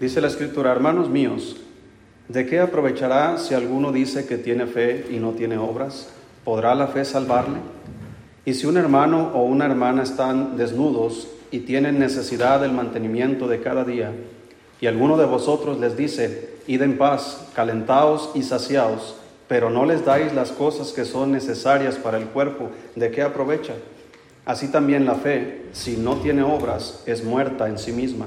Dice la escritura, hermanos míos, ¿de qué aprovechará si alguno dice que tiene fe y no tiene obras? ¿Podrá la fe salvarle? Y si un hermano o una hermana están desnudos y tienen necesidad del mantenimiento de cada día, y alguno de vosotros les dice, id en paz, calentaos y saciaos, pero no les dais las cosas que son necesarias para el cuerpo, ¿de qué aprovecha? Así también la fe, si no tiene obras, es muerta en sí misma.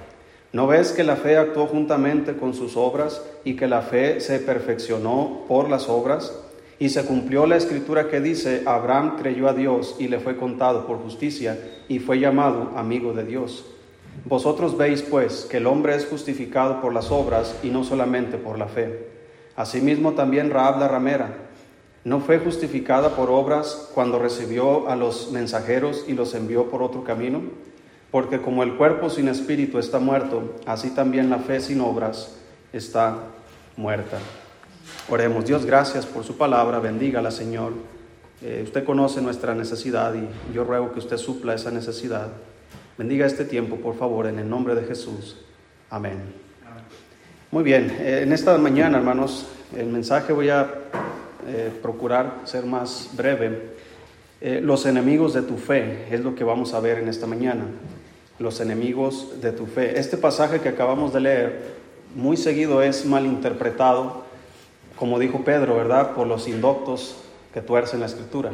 ¿No ves que la fe actuó juntamente con sus obras y que la fe se perfeccionó por las obras? Y se cumplió la escritura que dice, Abraham creyó a Dios y le fue contado por justicia y fue llamado amigo de Dios. Vosotros veis pues que el hombre es justificado por las obras y no solamente por la fe. Asimismo también Raab la ramera ¿No fue justificada por obras cuando recibió a los mensajeros y los envió por otro camino? Porque como el cuerpo sin espíritu está muerto, así también la fe sin obras está muerta. Oremos, Dios, gracias por su palabra, bendígala, Señor. Eh, usted conoce nuestra necesidad y yo ruego que usted supla esa necesidad. Bendiga este tiempo, por favor, en el nombre de Jesús. Amén. Muy bien, eh, en esta mañana, hermanos, el mensaje voy a eh, procurar ser más breve. Eh, los enemigos de tu fe es lo que vamos a ver en esta mañana. Los enemigos de tu fe. Este pasaje que acabamos de leer muy seguido es malinterpretado, como dijo Pedro, ¿verdad? Por los indoctos que tuercen la escritura.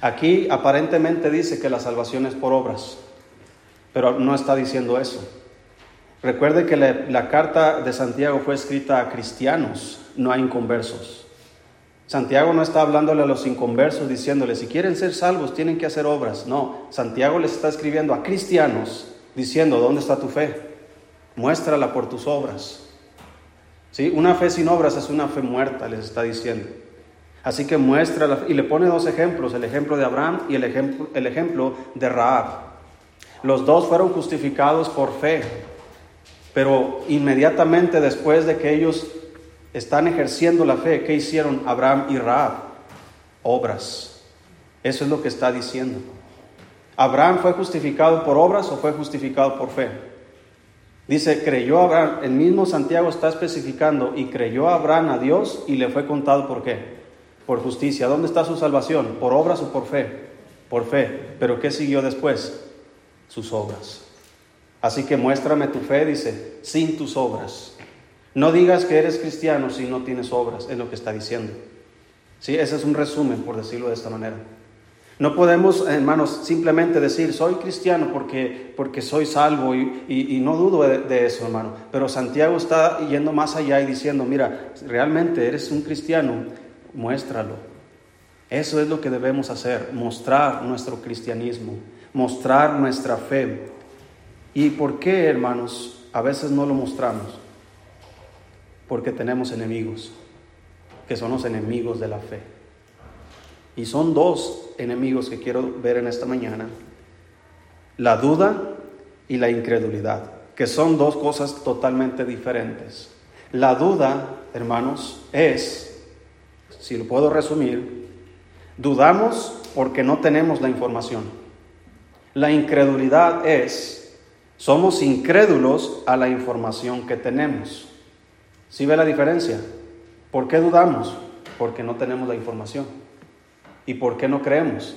Aquí aparentemente dice que la salvación es por obras, pero no está diciendo eso. Recuerde que la carta de Santiago fue escrita a cristianos, no a inconversos. Santiago no está hablándole a los inconversos diciéndole, si quieren ser salvos tienen que hacer obras. No, Santiago les está escribiendo a cristianos diciendo, ¿dónde está tu fe? Muéstrala por tus obras. ¿Sí? Una fe sin obras es una fe muerta, les está diciendo. Así que muéstrala y le pone dos ejemplos, el ejemplo de Abraham y el ejemplo, el ejemplo de Raab. Los dos fueron justificados por fe, pero inmediatamente después de que ellos están ejerciendo la fe. ¿Qué hicieron Abraham y Raab? Obras. Eso es lo que está diciendo. ¿Abraham fue justificado por obras o fue justificado por fe? Dice, creyó Abraham, el mismo Santiago está especificando, y creyó Abraham a Dios y le fue contado por qué? Por justicia. ¿Dónde está su salvación? ¿Por obras o por fe? Por fe. Pero ¿qué siguió después? Sus obras. Así que muéstrame tu fe, dice, sin tus obras. No digas que eres cristiano si no tienes obras, es lo que está diciendo. ¿Sí? Ese es un resumen, por decirlo de esta manera. No podemos, hermanos, simplemente decir, soy cristiano porque, porque soy salvo y, no dudo de, de, eso, hermano. Pero Santiago está yendo más allá y diciendo, mira, realmente eres un cristiano, muéstralo. Eso es lo que debemos hacer, mostrar nuestro cristianismo, mostrar nuestra fe. ¿Y por qué, hermanos, a veces no lo mostramos? Porque tenemos enemigos, que son los enemigos de la fe. Y son dos enemigos que quiero ver en esta mañana. La duda y la incredulidad, que son dos cosas totalmente diferentes. La duda, hermanos, es, si lo puedo resumir, dudamos porque no tenemos la información. La incredulidad es, somos incrédulos a la información que tenemos. ¿Sí ve la diferencia? ¿Por qué dudamos? Porque no tenemos la información. ¿Y por qué no creemos?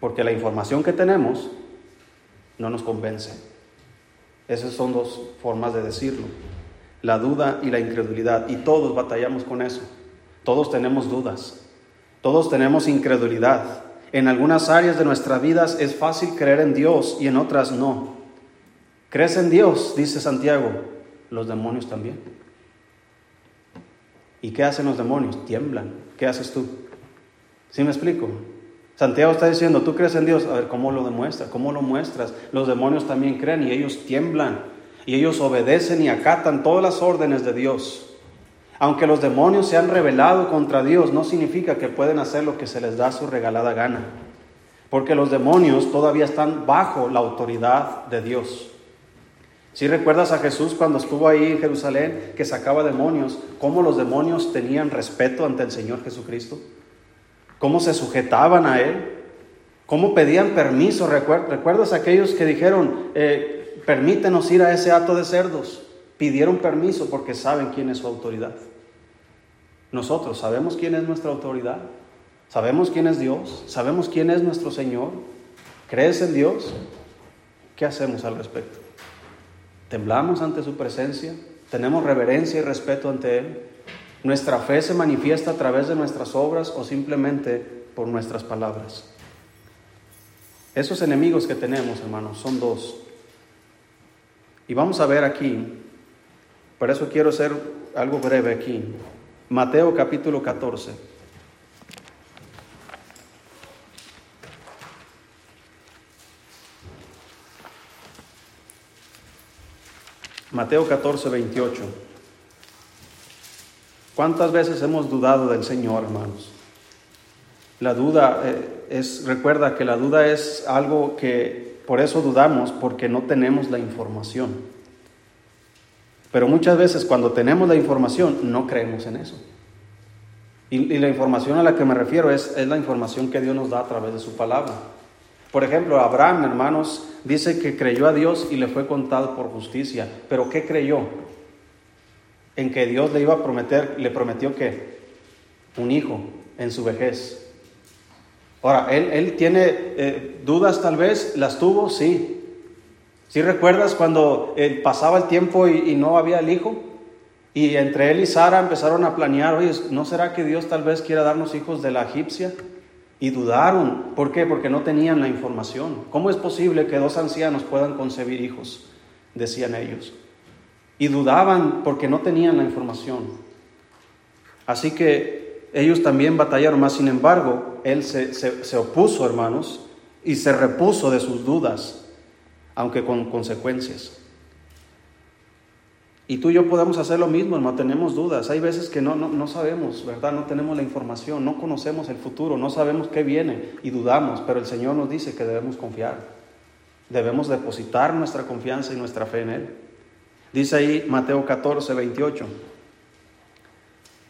Porque la información que tenemos no nos convence. Esas son dos formas de decirlo. La duda y la incredulidad. Y todos batallamos con eso. Todos tenemos dudas. Todos tenemos incredulidad. En algunas áreas de nuestras vidas es fácil creer en Dios y en otras no. ¿Crees en Dios? Dice Santiago. Los demonios también. ¿Y qué hacen los demonios? Tiemblan. ¿Qué haces tú? ¿Sí me explico? Santiago está diciendo, tú crees en Dios, a ver, ¿cómo lo demuestras? ¿Cómo lo muestras? Los demonios también creen y ellos tiemblan y ellos obedecen y acatan todas las órdenes de Dios. Aunque los demonios se han rebelado contra Dios, no significa que pueden hacer lo que se les da su regalada gana. Porque los demonios todavía están bajo la autoridad de Dios. Si recuerdas a Jesús cuando estuvo ahí en Jerusalén, que sacaba demonios, cómo los demonios tenían respeto ante el Señor Jesucristo, cómo se sujetaban a Él, cómo pedían permiso. ¿Recuerdas a aquellos que dijeron, eh, permítenos ir a ese hato de cerdos? Pidieron permiso porque saben quién es su autoridad. Nosotros sabemos quién es nuestra autoridad, sabemos quién es Dios, sabemos quién es nuestro Señor. ¿Crees en Dios? ¿Qué hacemos al respecto? ¿Temblamos ante su presencia? ¿Tenemos reverencia y respeto ante Él? ¿Nuestra fe se manifiesta a través de nuestras obras o simplemente por nuestras palabras? Esos enemigos que tenemos, hermanos, son dos. Y vamos a ver aquí, por eso quiero hacer algo breve aquí. Mateo capítulo 14. Mateo 14, 28. ¿Cuántas veces hemos dudado del Señor, hermanos? La duda eh, es, recuerda que la duda es algo que por eso dudamos, porque no tenemos la información. Pero muchas veces cuando tenemos la información no creemos en eso. Y, la información a la que me refiero es, es la información que Dios nos da a través de su palabra. Por ejemplo, Abraham, hermanos, dice que creyó a Dios y le fue contado por justicia. Pero ¿qué creyó? En que Dios le iba a prometer, le prometió que un hijo en su vejez. Ahora, él, él tiene eh, dudas tal vez, las tuvo, sí, si recuerdas cuando eh, pasaba el tiempo y, no había el hijo? Y entre él y Sara empezaron a planear, oye, ¿no será que Dios tal vez quiera darnos hijos de la egipcia? Y dudaron. ¿Por qué? Porque no tenían la información. ¿Cómo es posible que dos ancianos puedan concebir hijos? Decían ellos. Y dudaban porque no tenían la información. Así que ellos también batallaron más. Sin embargo, él se, se opuso, hermanos, y se repuso de sus dudas aunque con consecuencias. Y tú y yo podemos hacer lo mismo, no tenemos dudas. Hay veces que no, no, sabemos, ¿verdad? No tenemos la información, no conocemos el futuro, no sabemos qué viene y dudamos, pero el Señor nos dice que debemos confiar. Debemos depositar nuestra confianza y nuestra fe en Él. Dice ahí Mateo 14, 28.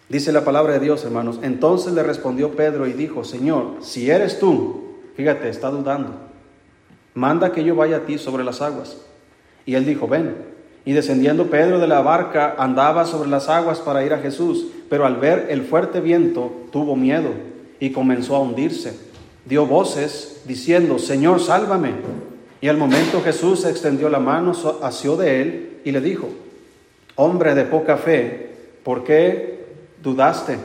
Dice la palabra de Dios, hermanos. Entonces le respondió Pedro y dijo, Señor, si eres tú, fíjate, está dudando manda que yo vaya a ti sobre las aguas. Y él dijo, ven. Y descendiendo Pedro de la barca andaba sobre las aguas para ir a Jesús, pero al ver el fuerte viento tuvo miedo y comenzó a hundirse. Dio voces diciendo, Señor, sálvame. Y al momento Jesús extendió la mano, asió de él y le dijo, hombre de poca fe, ¿por qué dudaste?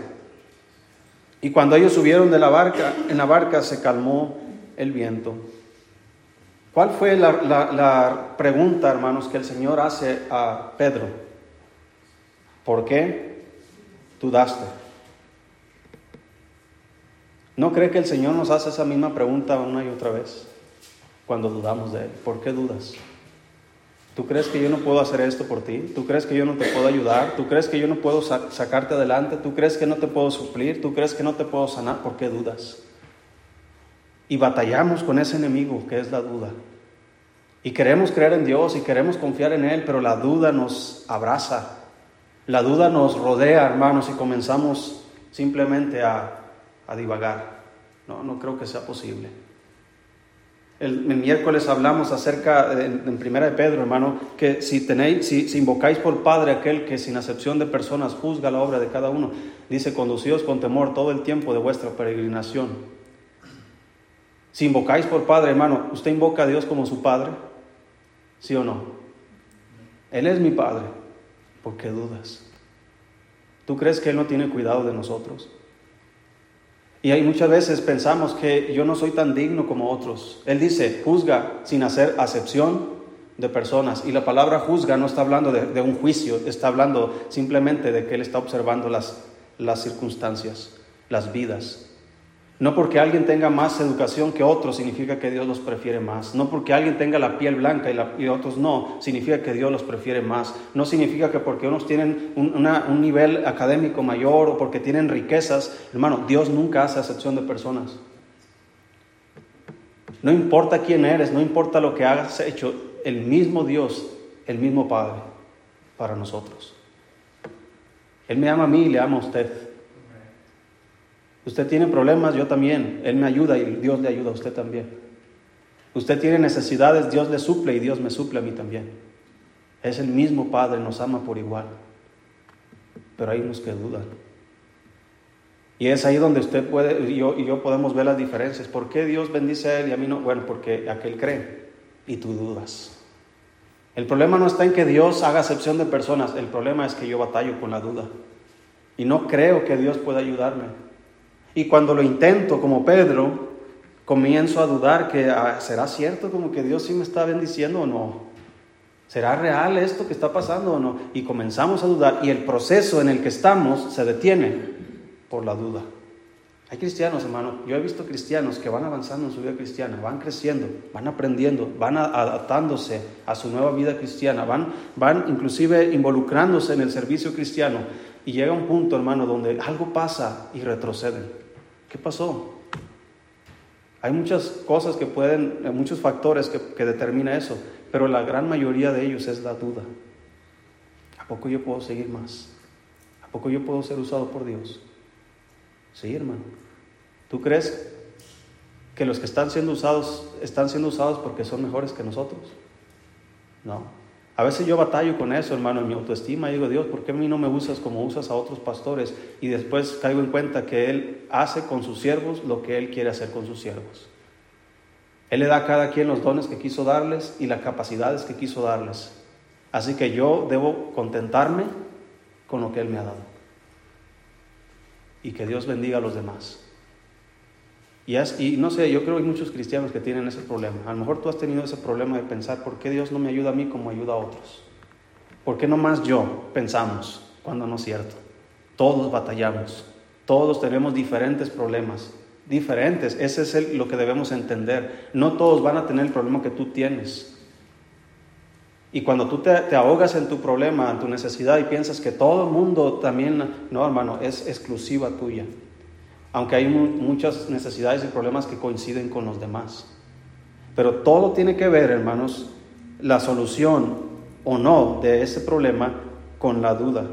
Y cuando ellos subieron de la barca, en la barca se calmó el viento. ¿Cuál fue la, pregunta, hermanos, que el Señor hace a Pedro? ¿Por qué dudaste? ¿No cree que el Señor nos hace esa misma pregunta una y otra vez cuando dudamos de Él? ¿Por qué dudas? ¿Tú crees que yo no puedo hacer esto por ti? ¿Tú crees que yo no te puedo ayudar? ¿Tú crees que yo no puedo sacarte adelante? ¿Tú crees que no te puedo suplir? ¿Tú crees que no te puedo sanar? ¿Por qué dudas? Y batallamos con ese enemigo que es la duda. Y queremos creer en Dios y queremos confiar en Él, pero la duda nos abraza. La duda nos rodea, hermanos, y comenzamos simplemente a, divagar. No, no creo que sea posible. El, miércoles hablamos acerca, en, Primera de Pedro, hermano, que si tenéis, si, si, invocáis por Padre aquel que sin acepción de personas juzga la obra de cada uno, dice, conducíos con temor todo el tiempo de vuestra peregrinación. Si invocáis por Padre, hermano, ¿usted invoca a Dios como su Padre? ¿Sí o no? Él es mi Padre. ¿Por qué dudas? ¿Tú crees que Él no tiene cuidado de nosotros? Y hay muchas veces pensamos que yo no soy tan digno como otros. Él dice, juzga sin hacer acepción de personas. Y la palabra juzga no está hablando de, de, un juicio, está hablando simplemente de que Él está observando las, las circunstancias, las vidas. No porque alguien tenga más educación que otros significa que Dios los prefiere más. No porque alguien tenga la piel blanca y, otros no, significa que Dios los prefiere más. No significa que porque unos tienen un, un nivel académico mayor o porque tienen riquezas, hermano, Dios nunca hace acepción de personas. No importa quién eres, no importa lo que hagas hecho, el mismo Dios, el mismo Padre para nosotros. Él me ama a mí y le ama a usted. Usted tiene problemas, yo también. Él me ayuda y Dios le ayuda a usted también. Usted tiene necesidades, Dios le suple y Dios me suple a mí también. Es el mismo Padre, nos ama por igual. Pero hay unos que dudan. Y es ahí donde usted puede, y yo, y yo podemos ver las diferencias. ¿Por qué Dios bendice a él y a mí no? Bueno, porque aquel cree y tú dudas. El problema no está en que Dios haga acepción de personas, el problema es que yo batallo con la duda. Y no creo que Dios pueda ayudarme. Y cuando lo intento, como Pedro, comienzo a dudar que ah, será cierto como que Dios sí me está bendiciendo o no. ¿Será real esto que está pasando o no? Y comenzamos a dudar y el proceso en el que estamos se detiene por la duda. Hay cristianos, hermano, yo he visto cristianos que van avanzando en su vida cristiana, van creciendo, van aprendiendo, van adaptándose a su nueva vida cristiana, van, van inclusive involucrándose en el servicio cristiano. Y llega un punto, hermano, donde algo pasa y retroceden. ¿Qué pasó? Hay muchas cosas que pueden, eh, muchos factores que, que determina eso, pero la gran mayoría de ellos es la duda. ¿A poco yo puedo seguir más? ¿A poco yo puedo ser usado por Dios? Sí, hermano. ¿Tú crees que los que están siendo usados están siendo usados porque son mejores que nosotros? No. A veces yo batallo con eso, hermano, en mi autoestima. digo, Dios, ¿por qué a mí no me usas como usas a otros pastores? Y después caigo en cuenta que Él hace con sus siervos lo que Él quiere hacer con sus siervos. Él le da a cada quien los dones que quiso darles y las capacidades que quiso darles. Así que yo debo contentarme con lo que Él me ha dado. Y que Dios bendiga a los demás. Y, y, no sé, yo creo que hay muchos cristianos que tienen ese problema. A lo mejor tú has tenido ese problema de pensar, ¿por qué Dios no me ayuda a mí como ayuda a otros? ¿Por qué no más yo pensamos cuando no es cierto? Todos batallamos, todos tenemos diferentes problemas, diferentes. Ese es lo que debemos entender. No todos van a tener el problema que tú tienes. Y cuando tú te, te ahogas en tu problema, en tu necesidad y piensas que todo el mundo también, no hermano, es exclusiva tuya aunque hay muchas necesidades y problemas que coinciden con los demás. Pero todo tiene que ver, hermanos, la solución o no de ese problema con la duda.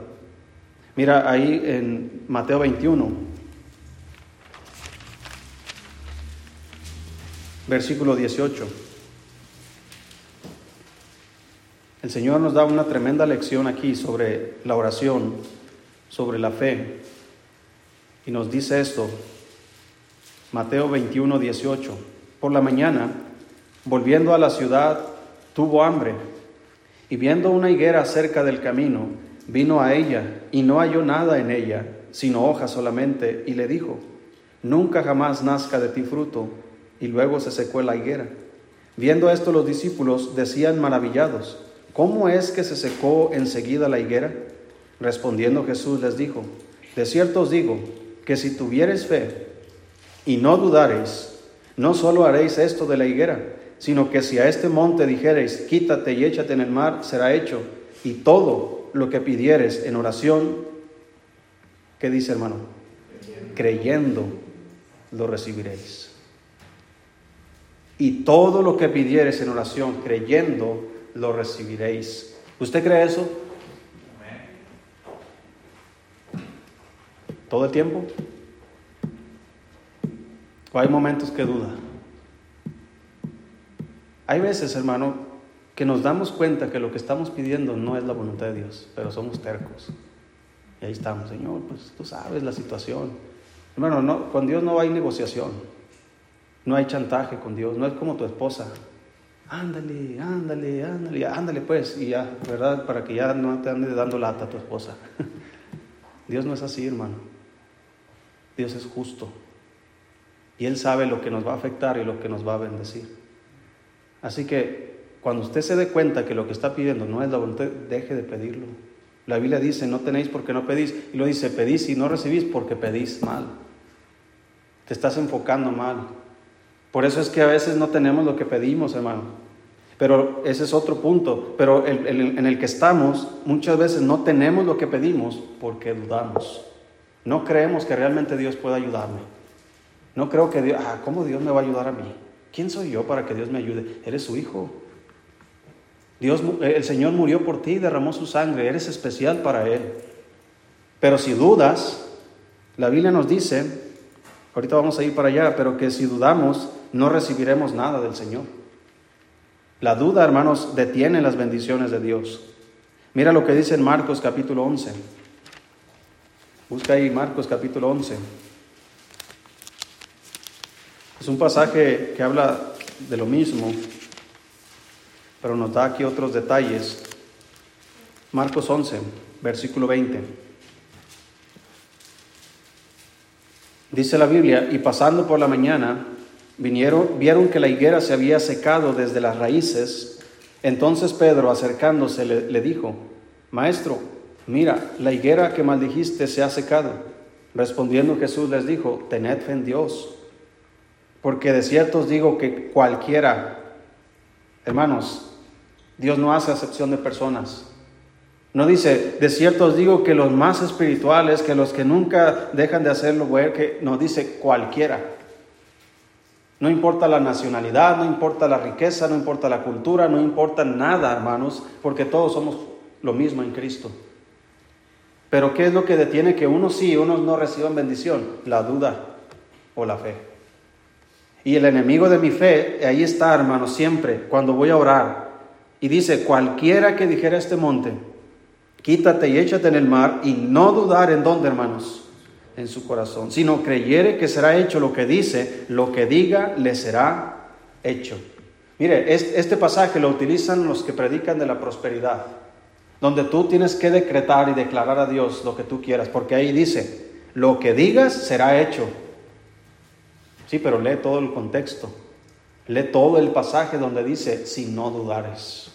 Mira ahí en Mateo 21, versículo 18. El Señor nos da una tremenda lección aquí sobre la oración, sobre la fe. Y nos dice esto, Mateo 21, 18. Por la mañana, volviendo a la ciudad, tuvo hambre y viendo una higuera cerca del camino, vino a ella y no halló nada en ella, sino hojas solamente, y le dijo, nunca jamás nazca de ti fruto. Y luego se secó la higuera. Viendo esto los discípulos decían maravillados, ¿cómo es que se secó enseguida la higuera? Respondiendo Jesús les dijo, de cierto os digo, que si tuviereis fe y no dudareis, no solo haréis esto de la higuera, sino que si a este monte dijereis, quítate y échate en el mar, será hecho. Y todo lo que pidieres en oración, ¿qué dice hermano? Creyendo, lo recibiréis. Y todo lo que pidieres en oración, creyendo, lo recibiréis. ¿Usted cree eso? ¿Todo el tiempo? ¿O hay momentos que duda? Hay veces, hermano, que nos damos cuenta que lo que estamos pidiendo no es la voluntad de Dios, pero somos tercos. Y ahí estamos, Señor, pues tú sabes la situación. Hermano, no, con Dios no hay negociación, no hay chantaje con Dios, no es como tu esposa. Ándale, ándale, ándale, ándale pues, y ya, ¿verdad? Para que ya no te ande dando lata a tu esposa. Dios no es así, hermano. Dios es justo. Y Él sabe lo que nos va a afectar y lo que nos va a bendecir. Así que cuando usted se dé cuenta que lo que está pidiendo no es la voluntad, deje de pedirlo. La Biblia dice, no tenéis porque no pedís. Y lo dice, pedís y no recibís porque pedís mal. Te estás enfocando mal. Por eso es que a veces no tenemos lo que pedimos, hermano. Pero ese es otro punto. Pero en el que estamos, muchas veces no tenemos lo que pedimos porque dudamos. No creemos que realmente Dios pueda ayudarme. No creo que Dios, ah, ¿cómo Dios me va a ayudar a mí? ¿Quién soy yo para que Dios me ayude? Eres su hijo. Dios, eh, el Señor murió por ti, derramó su sangre, eres especial para Él. Pero si dudas, la Biblia nos dice, ahorita vamos a ir para allá, pero que si dudamos, no recibiremos nada del Señor. La duda, hermanos, detiene las bendiciones de Dios. Mira lo que dice en Marcos capítulo 11. Busca ahí Marcos capítulo 11. Es un pasaje que habla de lo mismo pero nos da aquí otros detalles. Marcos 11, versículo 20. Dice la Biblia, y pasando por la mañana, vinieron, vieron que la higuera se había secado desde las raíces. Entonces Pedro, acercándose, le, le dijo, Maestro, mira, la higuera que maldijiste se ha secado. Respondiendo Jesús les dijo, tened fe en Dios, porque de cierto os digo que cualquiera, hermanos, Dios no hace acepción de personas. No dice, de cierto os digo que los más espirituales, que los que nunca dejan de hacerlo, que no dice cualquiera. No importa la nacionalidad, no importa la riqueza, no importa la cultura, no importa nada, hermanos, porque todos somos lo mismo en Cristo. Pero ¿qué es lo que detiene que unos sí y unos no reciban bendición? La duda o la fe. Y el enemigo de mi fe, ahí está, hermanos, siempre, cuando voy a orar, y dice, cualquiera que dijera este monte, quítate y échate en el mar, y no dudar en dónde, hermanos, en su corazón, sino creyere que será hecho lo que dice, lo que diga le será hecho. Mire, este pasaje lo utilizan los que predican de la prosperidad, donde tú tienes que decretar y declarar a Dios lo que tú quieras, porque ahí dice, lo que digas será hecho. Sí, pero lee todo el contexto. Lee todo el pasaje donde dice, si no dudares.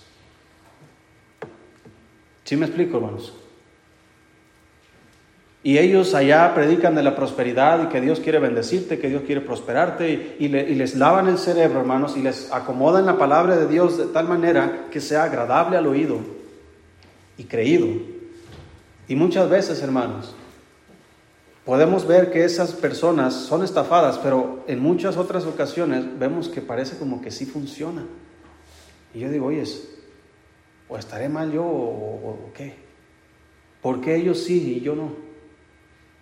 ¿Sí me explico, hermanos? Y ellos allá predican de la prosperidad y que Dios quiere bendecirte, que Dios quiere prosperarte y, les lavan el cerebro, hermanos, y les acomodan la palabra de Dios de tal manera que sea agradable al oído y creído. Y muchas veces, hermanos, podemos ver que esas personas son estafadas, pero en muchas otras ocasiones vemos que parece como que sí funciona. Y yo digo, oye, ¿o estaré mal yo o, qué? ¿Por qué ellos sí y yo no?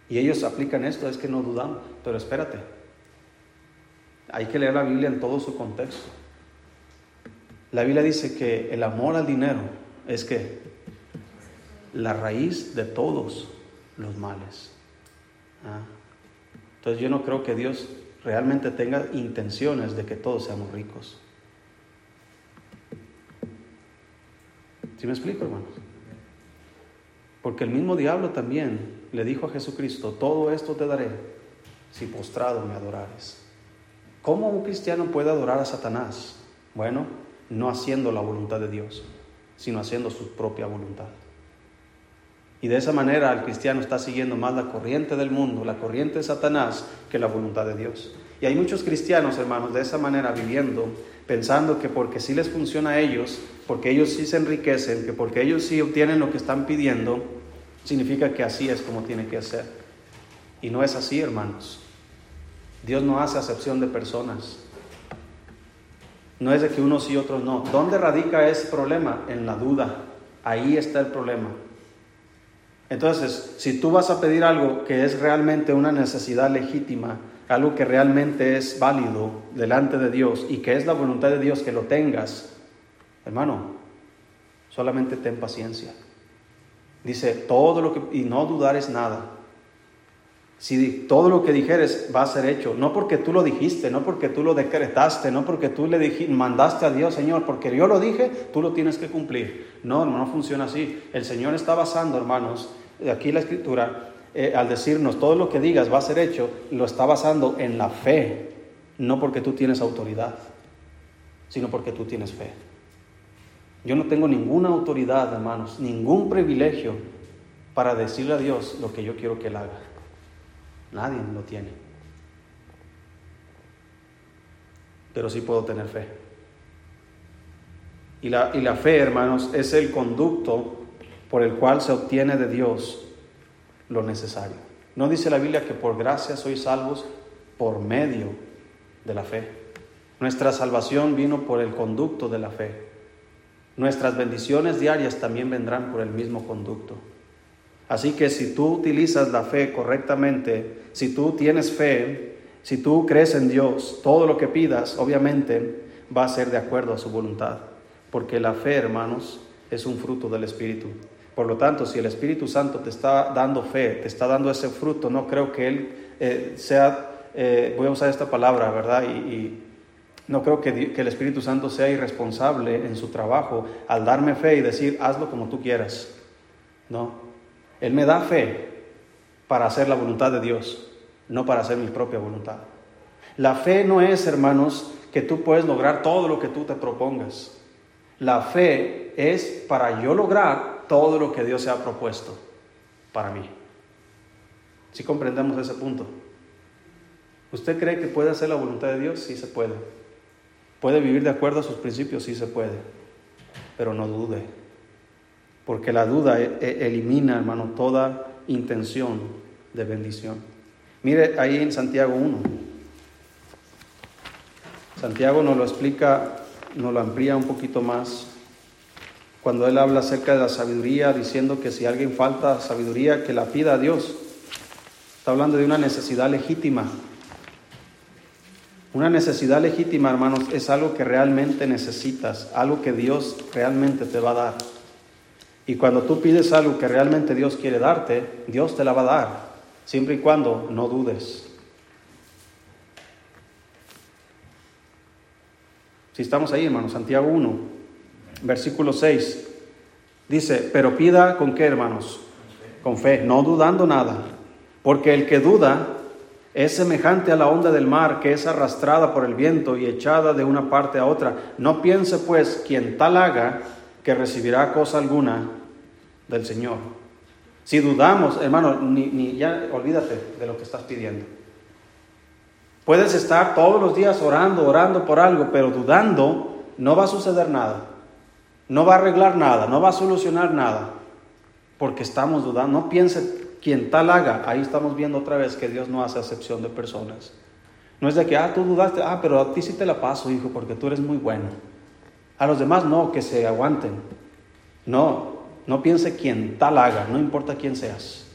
Y ellos aplican esto, es que no dudamos, pero espérate, hay que leer la Biblia en todo su contexto. La Biblia dice que el amor al dinero es que la raíz de todos los males. Ah. Entonces yo no creo que Dios realmente tenga intenciones de que todos seamos ricos. ¿Sí me explico, hermanos? Porque el mismo diablo también le dijo a Jesucristo, todo esto te daré si postrado me adorares. ¿Cómo un cristiano puede adorar a Satanás? Bueno, no haciendo la voluntad de Dios, sino haciendo su propia voluntad. Y de esa manera el cristiano está siguiendo más la corriente del mundo, la corriente de Satanás, que la voluntad de Dios. Y hay muchos cristianos, hermanos, de esa manera viviendo, pensando que porque sí les funciona a ellos, porque ellos sí se enriquecen, que porque ellos sí obtienen lo que están pidiendo, significa que así es como tiene que ser. Y no es así, hermanos. Dios no hace acepción de personas. No es de que unos y otros no. ¿Dónde radica ese problema? En la duda. Ahí está el problema. Entonces, si tú vas a pedir algo que es realmente una necesidad legítima, algo que realmente es válido delante de Dios y que es la voluntad de Dios que lo tengas, hermano, solamente ten paciencia. Dice, todo lo que, y no dudares nada. Si todo lo que dijeres va a ser hecho, no porque tú lo dijiste, no porque tú lo decretaste, no porque tú le dijiste, mandaste a Dios, Señor, porque yo lo dije, tú lo tienes que cumplir. No, no funciona así. El Señor está basando, hermanos, aquí la escritura, eh, al decirnos todo lo que digas va a ser hecho, lo está basando en la fe, no porque tú tienes autoridad, sino porque tú tienes fe. Yo no tengo ninguna autoridad, hermanos, ningún privilegio para decirle a Dios lo que yo quiero que Él haga. Nadie lo tiene. pero sí puedo tener fe. Y la, y la fe, hermanos, es el conducto por el cual se obtiene de Dios lo necesario. No dice la Biblia que por gracia sois salvos por medio de la fe. Nuestra salvación vino por el conducto de la fe. Nuestras bendiciones diarias también vendrán por el mismo conducto. Así que si tú utilizas la fe correctamente, si tú tienes fe, si tú crees en Dios, todo lo que pidas obviamente va a ser de acuerdo a su voluntad, porque la fe, hermanos, es un fruto del Espíritu. Por lo tanto, si el Espíritu Santo te está dando fe, te está dando ese fruto, no creo que Él eh, sea, eh, voy a usar esta palabra, ¿verdad? Y, no creo que, que, el Espíritu Santo sea irresponsable en su trabajo al darme fe y decir, hazlo como tú quieras. No, Él me da fe para hacer la voluntad de Dios no para hacer mi propia voluntad. La fe no es, hermanos, que tú puedes lograr todo lo que tú te propongas. La fe es para yo lograr todo lo que Dios se ha propuesto para mí. Si comprendemos ese punto. ¿Usted cree que puede hacer la voluntad de Dios? Sí se puede. ¿Puede vivir de acuerdo a sus principios? Sí se puede. Pero no dude. Porque la duda e-, e-, elimina, hermano, toda intención de bendición. Mire ahí en Santiago 1. Santiago nos lo explica, nos lo amplía un poquito más. Cuando él habla acerca de la sabiduría, diciendo que si alguien falta sabiduría, que la pida a Dios. Está hablando de una necesidad legítima. Una necesidad legítima, hermanos, es algo que realmente necesitas, algo que Dios realmente te va a dar. Y cuando tú pides algo que realmente Dios quiere darte, Dios te la va a dar siempre y cuando no dudes. Si estamos ahí, hermanos, Santiago 1, versículo 6, dice, pero pida con qué, hermanos? Con fe, no dudando nada, porque el que duda es semejante a la onda del mar que es arrastrada por el viento y echada de una parte a otra. No piense pues quien tal haga que recibirá cosa alguna del Señor. Si dudamos, hermano, ni, ya olvídate de lo que estás pidiendo. Puedes estar todos los días orando, orando por algo, pero dudando, no va a suceder nada. No va a arreglar nada, no va a solucionar nada. Porque estamos dudando. No piense quien tal haga. Ahí estamos viendo otra vez que Dios no hace acepción de personas. No es de que, ah, tú dudaste, ah, pero a ti sí te la paso, hijo, porque tú eres muy bueno. A los demás no, que se aguanten. No, no piense quién tal haga, no importa quién seas.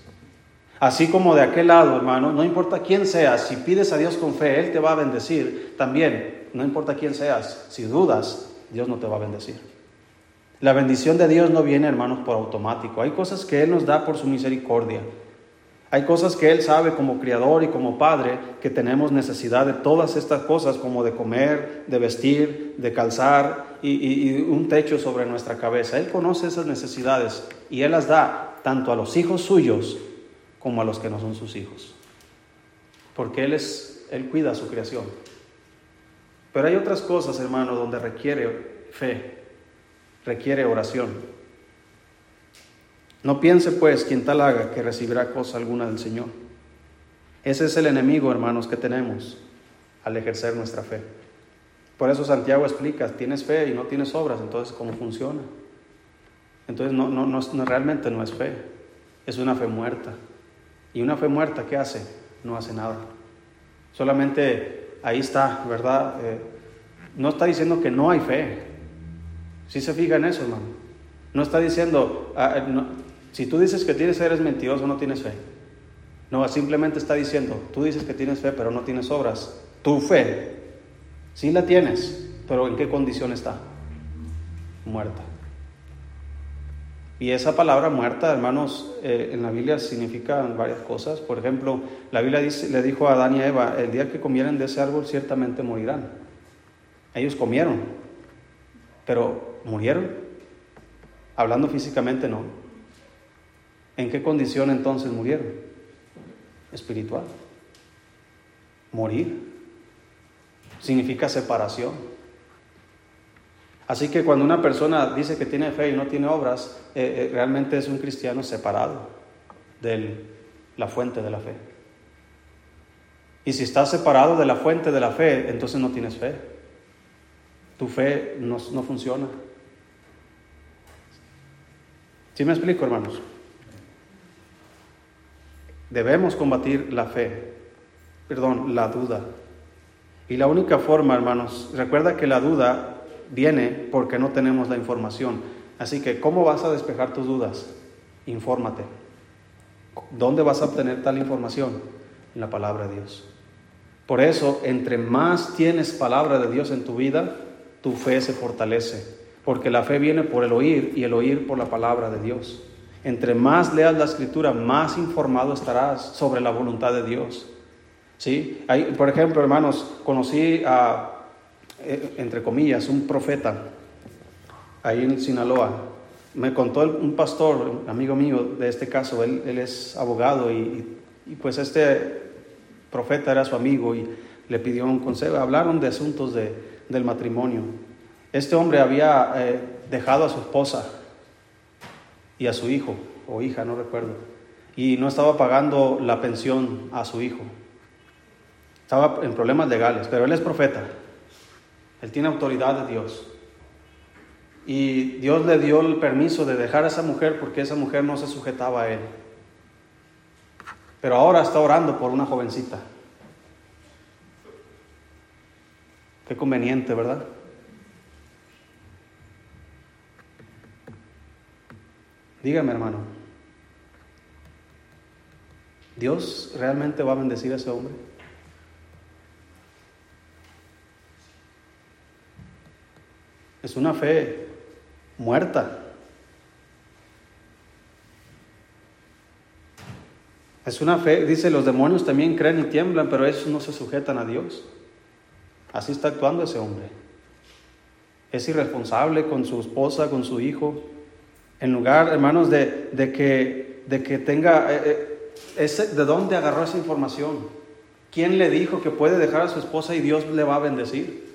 Así como de aquel lado, hermano, no importa quién seas, si pides a Dios con fe, Él te va a bendecir. También, no importa quién seas, si dudas, Dios no te va a bendecir. La bendición de Dios no viene, hermanos, por automático. Hay cosas que Él nos da por su misericordia. Hay cosas que Él sabe como criador y como padre que tenemos necesidad de todas estas cosas como de comer, de vestir, de calzar y, un techo sobre nuestra cabeza. Él conoce esas necesidades y Él las da tanto a los hijos suyos como a los que no son sus hijos. Porque Él, es, él cuida su creación. Pero hay otras cosas, hermano, donde requiere fe, requiere oración. No piense pues quien tal haga que recibirá cosa alguna del Señor. Ese es el enemigo, hermanos, que tenemos al ejercer nuestra fe. Por eso Santiago explica, tienes fe y no tienes obras, entonces ¿cómo funciona? Entonces no, no, no, realmente no es fe, es una fe muerta. Y una fe muerta, ¿qué hace? No hace nada. Solamente ahí está, ¿verdad? Eh, no está diciendo que no hay fe. Si se fija en eso, hermano. No está diciendo, ah, si tú dices que tienes fe, eres mentiroso, no tienes fe. No, simplemente está diciendo, tú dices que tienes fe, pero no tienes obras. Tu fe, sí la tienes, pero ¿en qué condición está? Muerta. Y esa palabra muerta, hermanos, eh, en la Biblia significa varias cosas. Por ejemplo, la Biblia le dijo a Adán y a Eva, el día que comieran de ese árbol ciertamente morirán. Ellos comieron, pero murieron. Hablando físicamente no, ¿En qué condición entonces murieron? Espiritual. Morir significa separación. Así que cuando una persona dice que tiene fe y no tiene obras, eh, eh, realmente es un cristiano separado de la fuente de la fe. Y si estás separado de la fuente de la fe, entonces no tienes fe. tu fe no, no funciona. ¿Sí me explico, hermanos? Debemos combatir la fe, perdón, la duda. Y la única forma, hermanos, recuerda que la duda viene porque no tenemos la información. Así que, ¿cómo vas a despejar tus dudas? Infórmate. ¿Dónde vas a obtener tal información? En la palabra de Dios. Por eso, entre más tienes palabra de Dios en tu vida, tu fe se fortalece. Porque la fe viene por el oír y el oír por la palabra de Dios. Entre más leas la escritura, más informado estarás sobre la voluntad de Dios. ¿Sí? Hay, por ejemplo, hermanos, conocí a, eh, entre comillas, un profeta ahí en Sinaloa. Me contó un pastor, amigo mío de este caso, él, es abogado y, pues este profeta era su amigo y le pidió un consejo. Hablaron de asuntos de, del matrimonio. Este hombre había eh, dejado a su esposa y a su hijo o hija, no recuerdo, y no estaba pagando la pensión a su hijo. Estaba en problemas legales, pero él es profeta. Él tiene autoridad de Dios. Y Dios le dio el permiso de dejar a esa mujer porque esa mujer no se sujetaba a él. Pero ahora está orando por una jovencita. Qué conveniente, ¿verdad? Dígame, hermano, ¿Dios realmente va a bendecir a ese hombre? Es una fe muerta. Es una fe, dice, los demonios también creen y tiemblan, pero esos no se sujetan a Dios. Así está actuando ese hombre. Es irresponsable con su esposa, con su hijo. En lugar, hermanos, de, que, de que tenga... Eh, eh, ese, ¿De dónde agarró esa información? ¿Quién le dijo que puede dejar a su esposa y Dios le va a bendecir?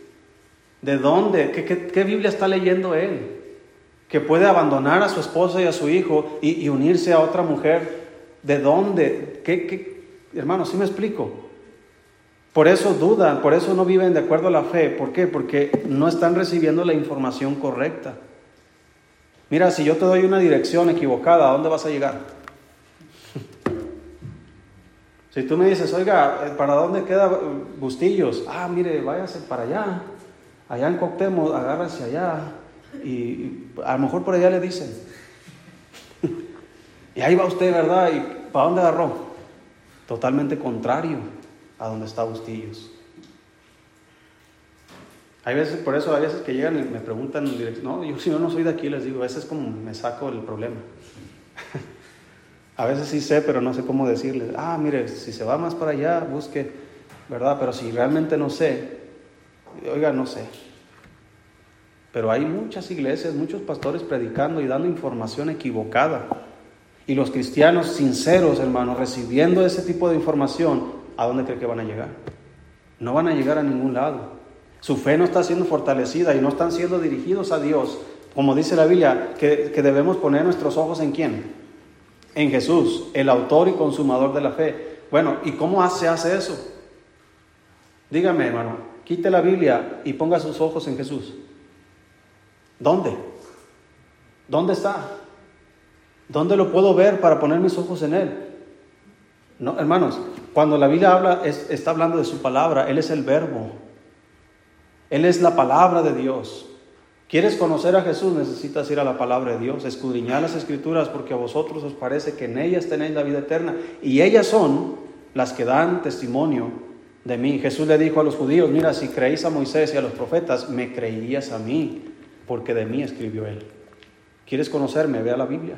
¿De dónde? ¿Qué, Biblia está leyendo él? Que puede abandonar a su esposa y a su hijo y, unirse a otra mujer. ¿De dónde? ¿Qué, qué? Hermano, ¿sí me explico? Por eso dudan, por eso no viven de acuerdo a la fe. ¿Por qué? Porque no están recibiendo la información correcta. Mira, si yo te doy una dirección equivocada, ¿a dónde vas a llegar? si tú me dices, oiga, ¿para dónde queda Bustillos? Ah, mire, váyase para allá allá en Coctemo, agárrase allá, y, a lo mejor por allá le dicen. y ahí va usted, ¿verdad? ¿Y para dónde agarró? Totalmente contrario a donde está Bustillos. Hay veces, por eso, hay veces que llegan y me preguntan, no, yo si no, no soy de aquí, les digo, a veces como me saco el problema. a veces sí sé, pero no sé cómo decirles, ah, mire, si se va más para allá, busque, ¿verdad? Pero si realmente no sé, Oiga, no sé. Pero hay muchas iglesias, muchos pastores predicando y dando información equivocada. Y los cristianos sinceros, hermanos, recibiendo ese tipo de información, ¿a dónde cree que van a llegar? No van a llegar a ningún lado. Su fe no está siendo fortalecida y no están siendo dirigidos a Dios. Como dice la Biblia, que, que debemos poner nuestros ojos en quién? En Jesús, el autor y consumador de la fe. Bueno, ¿y cómo se hace eso? Dígame, hermano, quite la Biblia y ponga sus ojos en Jesús. ¿Dónde? ¿Dónde está? ¿Dónde lo puedo ver para poner mis ojos en Él? No, hermanos, cuando la Biblia habla, está hablando de su palabra, Él es el verbo. Él es la palabra de Dios. ¿Quieres conocer a Jesús? Necesitas ir a la palabra de Dios, escudriñar las escrituras porque a vosotros os parece que en ellas tenéis la vida eterna y ellas son las que dan testimonio de mí. Jesús le dijo a los judíos, mira, si creéis a Moisés y a los profetas, me creerías a mí, porque de mí escribió él. ¿Quieres conocerme? Ve a la Biblia.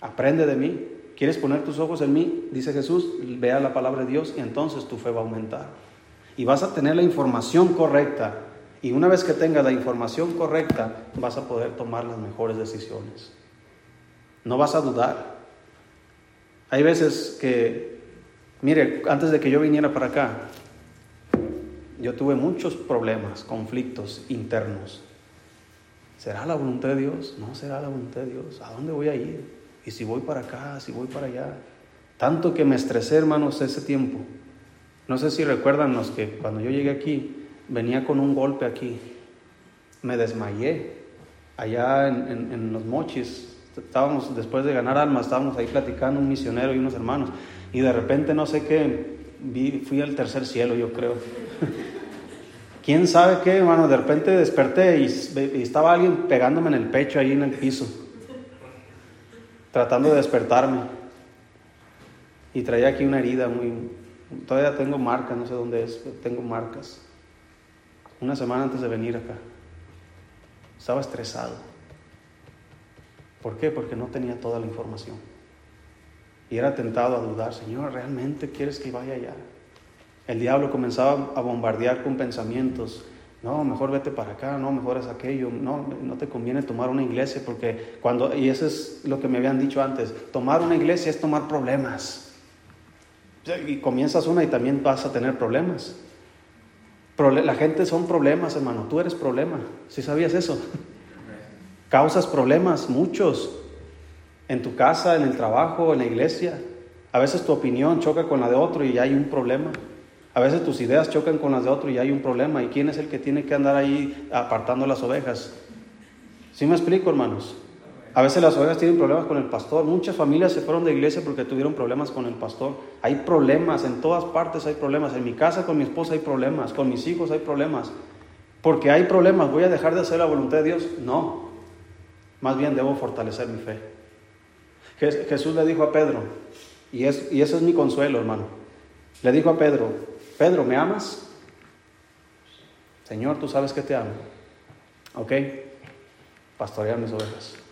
Aprende de mí. ¿Quieres poner tus ojos en mí? Dice Jesús, vea la palabra de Dios y entonces tu fe va a aumentar. Y vas a tener la información correcta. Y una vez que tengas la información correcta, vas a poder tomar las mejores decisiones. No vas a dudar. Hay veces que Mire, antes de que yo viniera para acá, yo tuve muchos problemas, conflictos internos. ¿Será la voluntad de Dios? No será la voluntad de Dios. ¿A dónde voy a ir? ¿Y si voy para acá? ¿Si voy para allá? Tanto que me estresé, hermanos, ese tiempo. No sé si recuerdan los que cuando yo llegué aquí, venía con un golpe aquí. me desmayé allá en, los mochis. Estábamos, después de ganar almas, estábamos ahí platicando un misionero y unos hermanos. Y de repente, no sé qué, fui al tercer cielo, yo creo. ¿Quién sabe qué, hermano? De repente desperté y, y estaba alguien pegándome en el pecho ahí en el piso, tratando de despertarme. Y traía aquí una herida muy... Todavía tengo marcas, no sé dónde es, pero tengo marcas. Una semana antes de venir acá. Estaba estresado. ¿Por qué? Porque no tenía toda la información. Y era tentado a dudar, Señor, ¿realmente quieres que vaya allá? El diablo comenzaba a bombardear con pensamientos. No, mejor vete para acá, no, mejor es aquello, no, no te conviene tomar una iglesia porque cuando, y eso es lo que me habían dicho antes, tomar una iglesia es tomar problemas. Y comienzas una y también vas a tener problemas. La gente son problemas, hermano, tú eres problema, si sabías eso? Causas problemas, muchos, en tu casa, en el trabajo, en la iglesia. A veces tu opinión choca con la de otro y hay un problema. A veces tus ideas chocan con las de otro y hay un problema. ¿Y quién es el que tiene que andar ahí apartando las ovejas? ¿Sí me explico, hermanos? A veces las ovejas tienen problemas con el pastor. Muchas familias se fueron de iglesia porque tuvieron problemas con el pastor. Hay problemas, en todas partes hay problemas. En mi casa con mi esposa hay problemas, con mis hijos hay problemas. Porque hay problemas, ¿voy a dejar de hacer la voluntad de Dios? No. Más bien debo fortalecer mi fe. Jesús le dijo a Pedro, y, es, y es mi consuelo, hermano. Le dijo a Pedro, Pedro, ¿me amas? Señor, tú sabes que te amo. ¿Ok? Pastorear mis ovejas.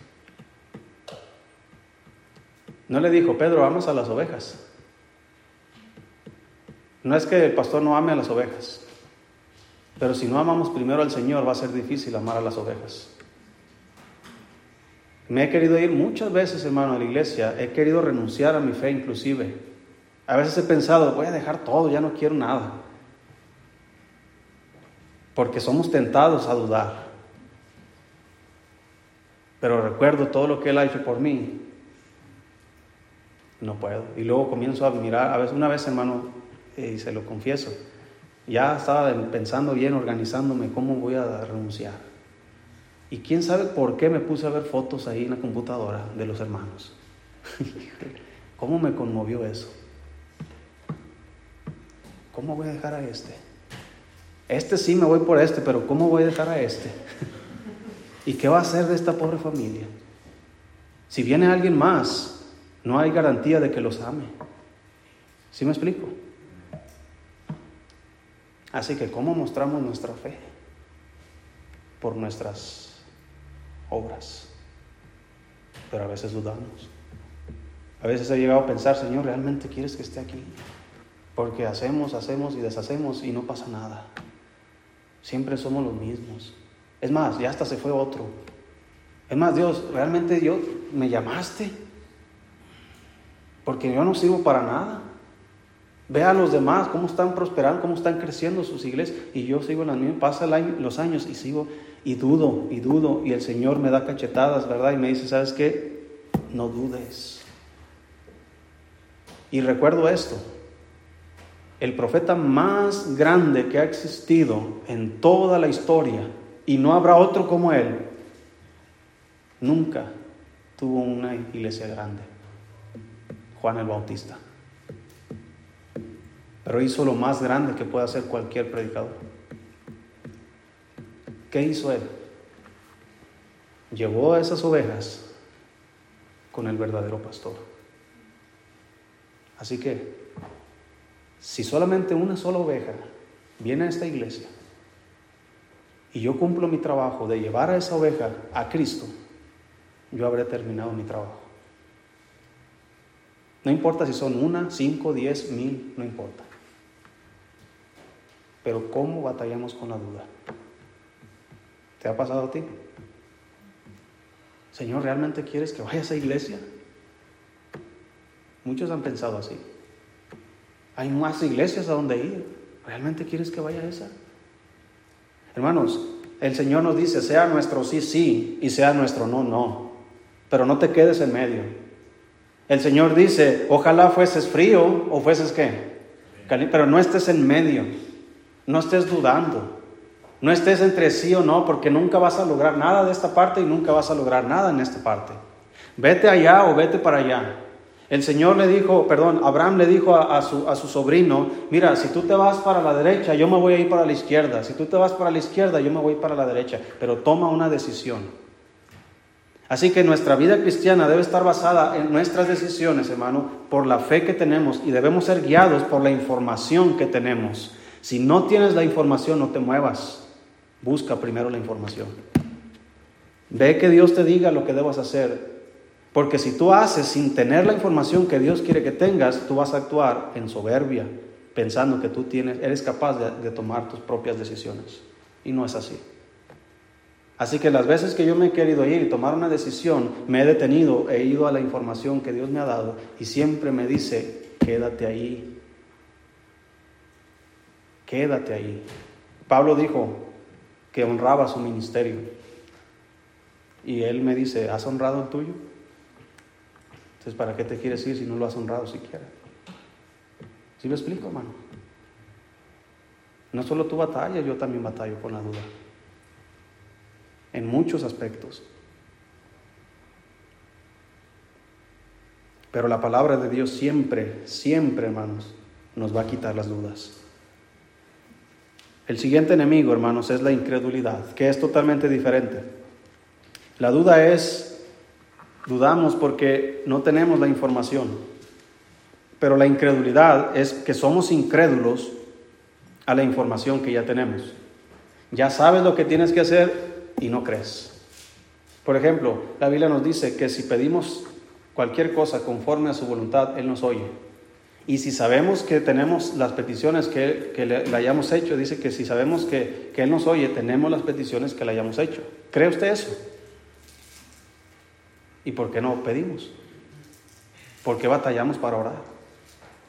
No le dijo, Pedro, amas a las ovejas. No es que el pastor no ame a las ovejas, pero si no amamos primero al Señor va a ser difícil amar a las ovejas. Me he querido ir muchas veces, hermano, a la iglesia, he querido renunciar a mi fe inclusive, a veces he pensado, voy a dejar todo, ya no quiero nada. Porque somos tentados a dudar. Pero recuerdo todo lo que Él ha hecho por mí. No puedo. Y luego comienzo a mirar, a veces una vez hermano, y se lo confieso, ya estaba pensando bien, organizándome cómo voy a renunciar. Y quién sabe por qué me puse a ver fotos ahí en la computadora de los hermanos. ¿Cómo me conmovió eso? ¿cómo voy a dejar a este? Este sí me voy por este, pero ¿cómo voy a dejar a este? ¿Y qué va a hacer de esta pobre familia? Si viene alguien más, no hay garantía de que los ame. ¿Sí me explico? Así que, ¿cómo mostramos nuestra fe? Por nuestras obras. Pero a veces dudamos. A veces he llegado a pensar, Señor, ¿realmente quieres que esté aquí? Porque hacemos, hacemos y deshacemos y no pasa nada. Siempre somos los mismos. Es más, ya hasta se fue otro. Es más, Dios, realmente Dios, me llamaste. Porque yo no sirvo para nada. Ve a los demás cómo están prosperando, cómo están creciendo sus iglesias. Y yo sigo las mismas. Pasa los años y sigo y dudo y dudo. Y el Señor me da cachetadas, ¿verdad? Y me dice, ¿sabes qué? No dudes. Y recuerdo esto el profeta más grande que ha existido en toda la historia, y no habrá otro como él, nunca tuvo una iglesia grande. Juan el Bautista. Pero hizo lo más grande que puede hacer cualquier predicador. ¿Qué hizo él? Llevó a esas ovejas con el verdadero pastor. Así que si solamente una sola oveja viene a esta iglesia y yo cumplo mi trabajo de llevar a esa oveja a Cristo, yo habré terminado mi trabajo. No importa si son una, cinco, diez, mil, no importa. Pero ¿cómo batallamos con la duda? ¿Te ha pasado a ti? Señor, ¿realmente quieres que vaya a esa iglesia? Muchos han pensado así. Hay más iglesias a donde ir. ¿Realmente quieres que vaya a esa? Hermanos, el Señor nos dice, sea nuestro sí, sí, y sea nuestro no, no. Pero no te quedes en medio. El Señor dice, ojalá fueses frío o fueses qué. Pero no estés en medio. No estés dudando. No estés entre sí o no, porque nunca vas a lograr nada de esta parte y nunca vas a lograr nada en esta parte. Vete allá o vete para allá. El Señor le dijo, perdón, Abraham le dijo a, su, a, su, sobrino, mira, si tú te vas para la derecha, yo me voy a ir para la izquierda. Si tú te vas para la izquierda, yo me voy para la derecha. Pero toma una decisión. Así que nuestra vida cristiana debe estar basada en nuestras decisiones, hermano, por la fe que tenemos y debemos ser guiados por la información que tenemos. Si no tienes la información, no te muevas. Busca primero la información. Ve que Dios te diga lo que debas hacer porque si tú haces sin tener la información que Dios quiere que tengas, tú vas a actuar en soberbia, pensando que tú tienes, eres capaz de, de tomar tus propias decisiones. Y no es así. Así que las veces que yo me he querido ir y tomar una decisión, me he detenido, he ido a la información que Dios me ha dado y siempre me dice, quédate ahí, quédate ahí. Pablo dijo que honraba su ministerio y él me dice, ¿has honrado el tuyo? Entonces, ¿para qué te quieres ir si no lo has honrado siquiera? ¿Sí lo explico, hermano? No solo tu batalla, yo también batallo con la duda. En muchos aspectos. Pero la palabra de Dios siempre, siempre, hermanos, nos va a quitar las dudas. El siguiente enemigo, hermanos, es la incredulidad, que es totalmente diferente. La duda es Dudamos porque no tenemos la información. Pero la incredulidad es que somos incrédulos a la información que ya tenemos. Ya sabes lo que tienes que hacer y no crees. Por ejemplo, la Biblia nos dice que si pedimos cualquier cosa conforme a su voluntad, Él nos oye. Y si sabemos que tenemos las peticiones que, le, hayamos hecho, dice que si sabemos que, que Él nos oye, tenemos las peticiones que le hayamos hecho. ¿Cree usted eso? ¿Y por qué no pedimos? ¿Por qué batallamos para orar?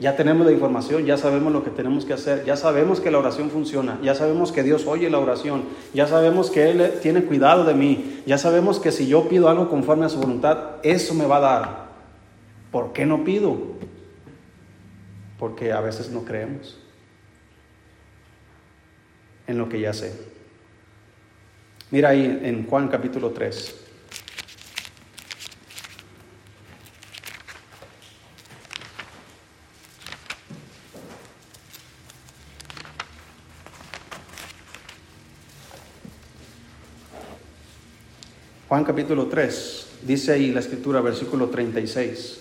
Ya tenemos la información, ya sabemos lo que tenemos que hacer, ya sabemos que la oración funciona, ya sabemos que Dios oye la oración, ya sabemos que Él tiene cuidado de mí, ya sabemos que si yo pido algo conforme a su voluntad, eso me va a dar. ¿Por qué no pido? Porque a veces no creemos en lo que ya sé. Mira ahí en Juan capítulo 3. Juan capítulo 3, dice ahí la escritura, versículo 36.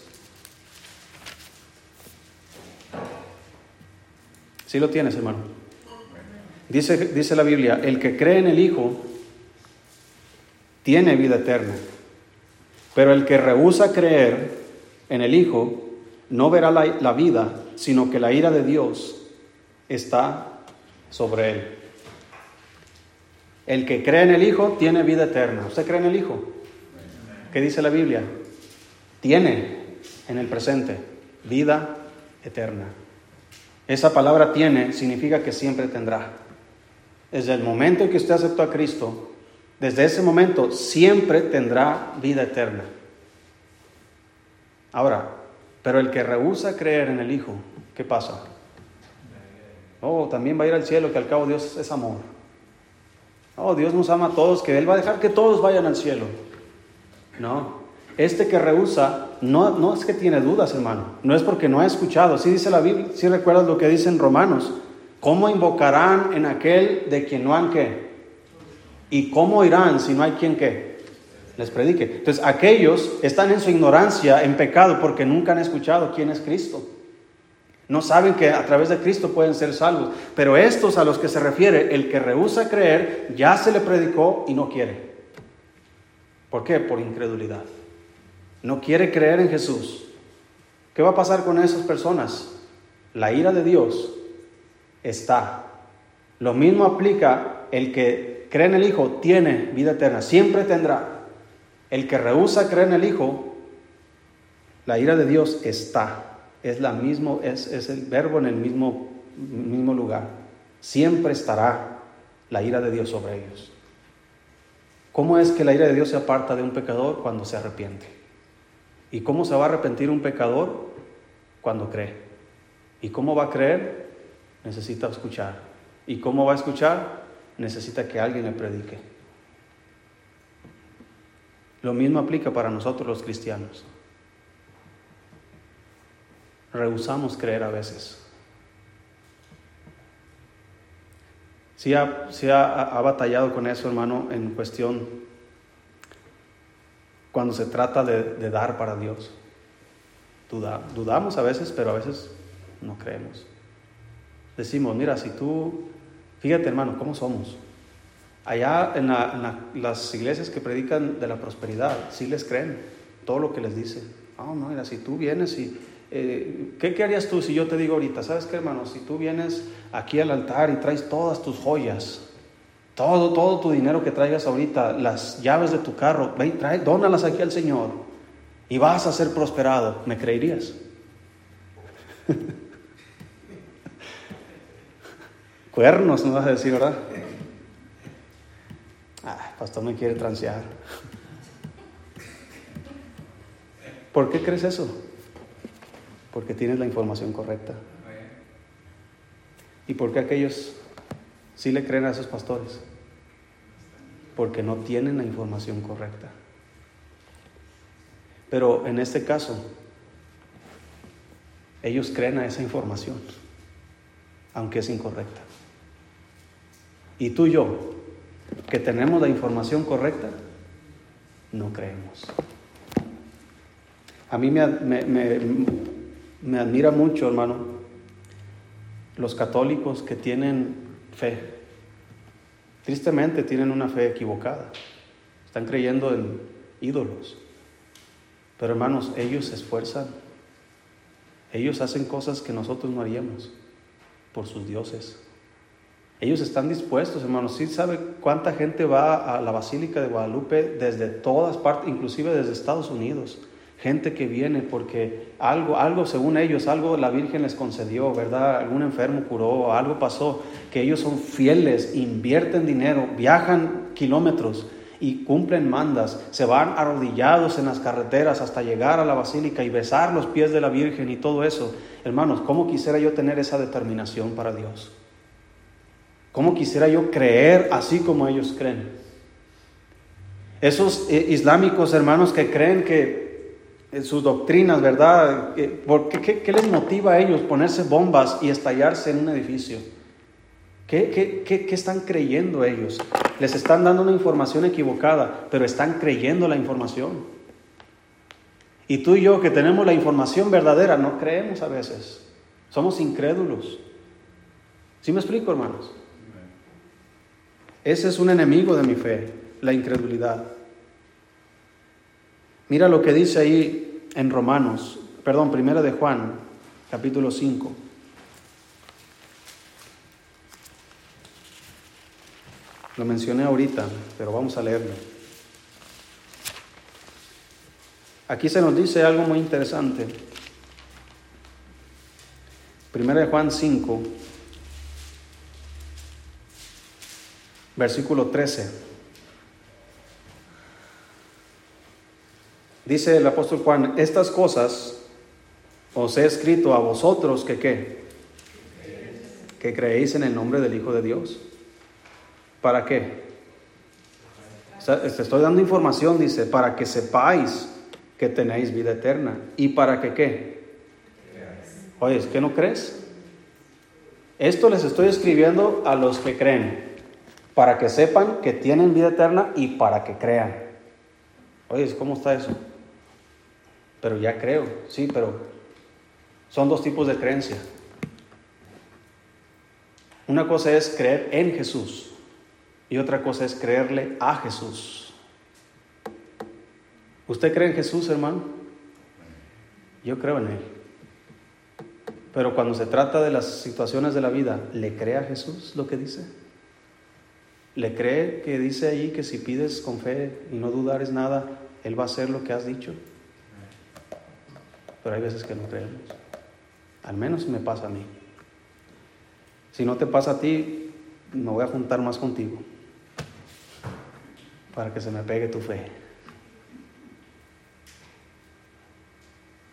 ¿Sí lo tienes, hermano? Dice, dice la Biblia, el que cree en el Hijo tiene vida eterna, pero el que rehúsa creer en el Hijo no verá la, la vida, sino que la ira de Dios está sobre él. El que cree en el Hijo tiene vida eterna. ¿Usted cree en el Hijo? ¿Qué dice la Biblia? Tiene en el presente vida eterna. Esa palabra tiene significa que siempre tendrá. Desde el momento en que usted aceptó a Cristo, desde ese momento siempre tendrá vida eterna. Ahora, pero el que rehúsa creer en el Hijo, ¿qué pasa? Oh, también va a ir al cielo, que al cabo Dios es amor. Oh, Dios nos ama a todos, que Él va a dejar que todos vayan al cielo. No, este que rehúsa no, no es que tiene dudas, hermano, no es porque no ha escuchado. Sí dice la Biblia, sí recuerdas lo que dice en Romanos. ¿Cómo invocarán en aquel de quien no han qué? ¿Y cómo irán si no hay quien qué? Les predique. Entonces, aquellos están en su ignorancia, en pecado, porque nunca han escuchado quién es Cristo. No saben que a través de Cristo pueden ser salvos. Pero estos a los que se refiere, el que rehúsa creer, ya se le predicó y no quiere. ¿Por qué? Por incredulidad. No quiere creer en Jesús. ¿Qué va a pasar con esas personas? La ira de Dios está. Lo mismo aplica el que cree en el Hijo, tiene vida eterna, siempre tendrá. El que rehúsa creer en el Hijo, la ira de Dios está es, la mismo, es, es el verbo en el mismo, mismo lugar. Siempre estará la ira de Dios sobre ellos. ¿Cómo es que la ira de Dios se aparta de un pecador cuando se arrepiente? ¿Y cómo se va a arrepentir un pecador cuando cree? ¿Y cómo va a creer? Necesita escuchar. ¿Y cómo va a escuchar? necesita que alguien le predique. Lo mismo aplica para nosotros los cristianos. Rehusamos creer a veces. Si ha, ha, batallado con eso, hermano, en cuestión cuando se trata de, dar para Dios. dudamos a veces, pero a veces no creemos. Decimos, mira, si tú, fíjate hermano, ¿cómo somos? Allá en, las iglesias que predican de la prosperidad, sí les creen todo lo que les dicen. Oh, no, mira, si tú vienes y... Eh, ¿qué, ¿Qué harías tú si yo te digo ahorita, sabes qué hermano, si tú vienes aquí al altar y traes todas tus joyas, todo, todo tu dinero que traigas ahorita, las llaves de tu carro, ve trae, aquí al Señor y vas a ser prosperado, ¿me creerías? Cuernos, no vas a decir, ¿verdad? Pastor me quiere transear. ¿Por qué crees eso? Porque tienes la información correcta. ¿Y por qué aquellos sí le creen a esos pastores? Porque no tienen la información correcta. Pero en este caso, ellos creen a esa información, aunque es incorrecta. Y tú y yo, que tenemos la información correcta, no creemos. A mí me, me, admira mucho, hermano, los católicos que tienen fe. Tristemente tienen una fe equivocada. Están creyendo en ídolos. Pero hermanos, ellos se esfuerzan. Ellos hacen cosas que nosotros no haríamos por sus dioses. Ellos están dispuestos, hermanos. ¿Sí sabe cuánta gente va a la Basílica de Guadalupe desde todas partes, inclusive desde Estados Unidos? Gente que viene porque algo, algo según ellos, algo la Virgen les concedió, ¿verdad? Algún enfermo curó, algo pasó, que ellos son fieles, invierten dinero, viajan kilómetros y cumplen mandas, se van arrodillados en las carreteras hasta llegar a la basílica y besar los pies de la Virgen y todo eso. Hermanos, ¿cómo quisiera yo tener esa determinación para Dios? ¿Cómo quisiera yo creer así como ellos creen? Esos eh, islámicos hermanos que creen que sus doctrinas, ¿verdad? Eh, qué, les motiva a ellos ponerse bombas y estallarse en un edificio? ¿Qué, qué, están creyendo ellos? Les están dando una información equivocada, pero están creyendo la información. Y tú y yo que tenemos la información verdadera, no creemos a veces. Somos incrédulos. ¿Sí me explico, hermanos? Ese es un enemigo de mi fe, la incredulidad. Mira lo que dice ahí en Romanos, perdón, primera de Juan, capítulo 5. Lo mencioné ahorita, pero vamos a leerlo. Aquí se nos dice algo muy interesante. Primera de Juan 5, versículo 13. Dice el apóstol Juan, estas cosas os he escrito a vosotros que qué? Que creéis en el nombre del Hijo de Dios. ¿Para qué? te estoy dando información, dice, para que sepáis que tenéis vida eterna. ¿Y para que qué? Oye, ¿es que no crees? Esto les estoy escribiendo a los que creen para que sepan que tienen vida eterna y para que crean. Oye, ¿cómo está eso? Pero ya creo, sí, pero son dos tipos de creencia. Una cosa es creer en Jesús y otra cosa es creerle a Jesús. ¿Usted cree en Jesús, hermano? Yo creo en Él. Pero cuando se trata de las situaciones de la vida, ¿le cree a Jesús lo que dice? ¿Le cree que dice ahí que si pides con fe y no dudares nada, Él va a hacer lo que has dicho? Pero hay veces que no creemos. Al menos me pasa a mí. Si no te pasa a ti, me voy a juntar más contigo para que se me pegue tu fe.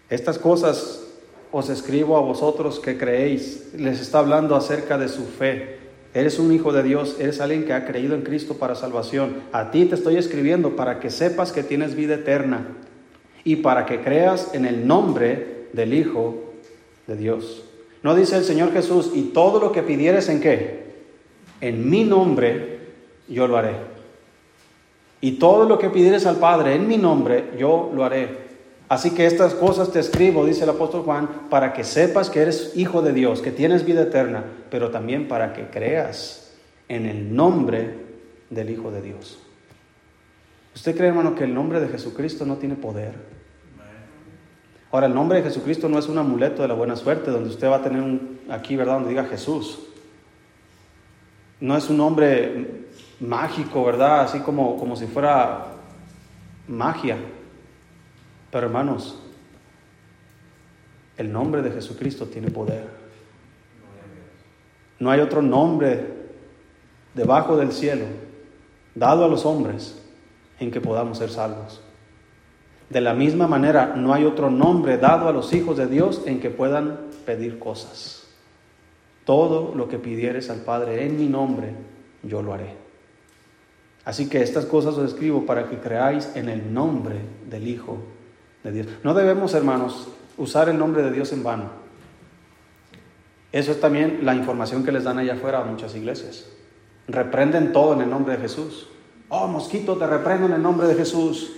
Estas cosas os escribo a vosotros que creéis. Les está hablando acerca de su fe Eres un hijo de Dios, eres alguien que ha creído en Cristo para salvación. A ti te estoy escribiendo para que sepas que tienes vida eterna y para que creas en el nombre del Hijo de Dios. No dice el Señor Jesús, y todo lo que pidieres en qué? En mi nombre yo lo haré. Y todo lo que pidieres al Padre en mi nombre yo lo haré. Así que estas cosas te escribo, dice el apóstol Juan, para que sepas que eres hijo de Dios, que tienes vida eterna, pero también para que creas en el nombre del Hijo de Dios. ¿Usted cree, hermano, que el nombre de Jesucristo no tiene poder? Ahora, el nombre de Jesucristo no es un amuleto de la buena suerte, donde usted va a tener un, aquí, ¿verdad?, donde diga Jesús. No es un nombre mágico, ¿verdad? Así como, como si fuera magia. Pero hermanos, el nombre de Jesucristo tiene poder. No hay otro nombre debajo del cielo dado a los hombres en que podamos ser salvos. De la misma manera, no hay otro nombre dado a los hijos de Dios en que puedan pedir cosas. Todo lo que pidieres al Padre en mi nombre, yo lo haré. Así que estas cosas os escribo para que creáis en el nombre del Hijo de Dios. No debemos, hermanos, usar el nombre de Dios en vano. Eso es también la información que les dan allá afuera a muchas iglesias. Reprenden todo en el nombre de Jesús. Oh, mosquito, te reprendo en el nombre de Jesús.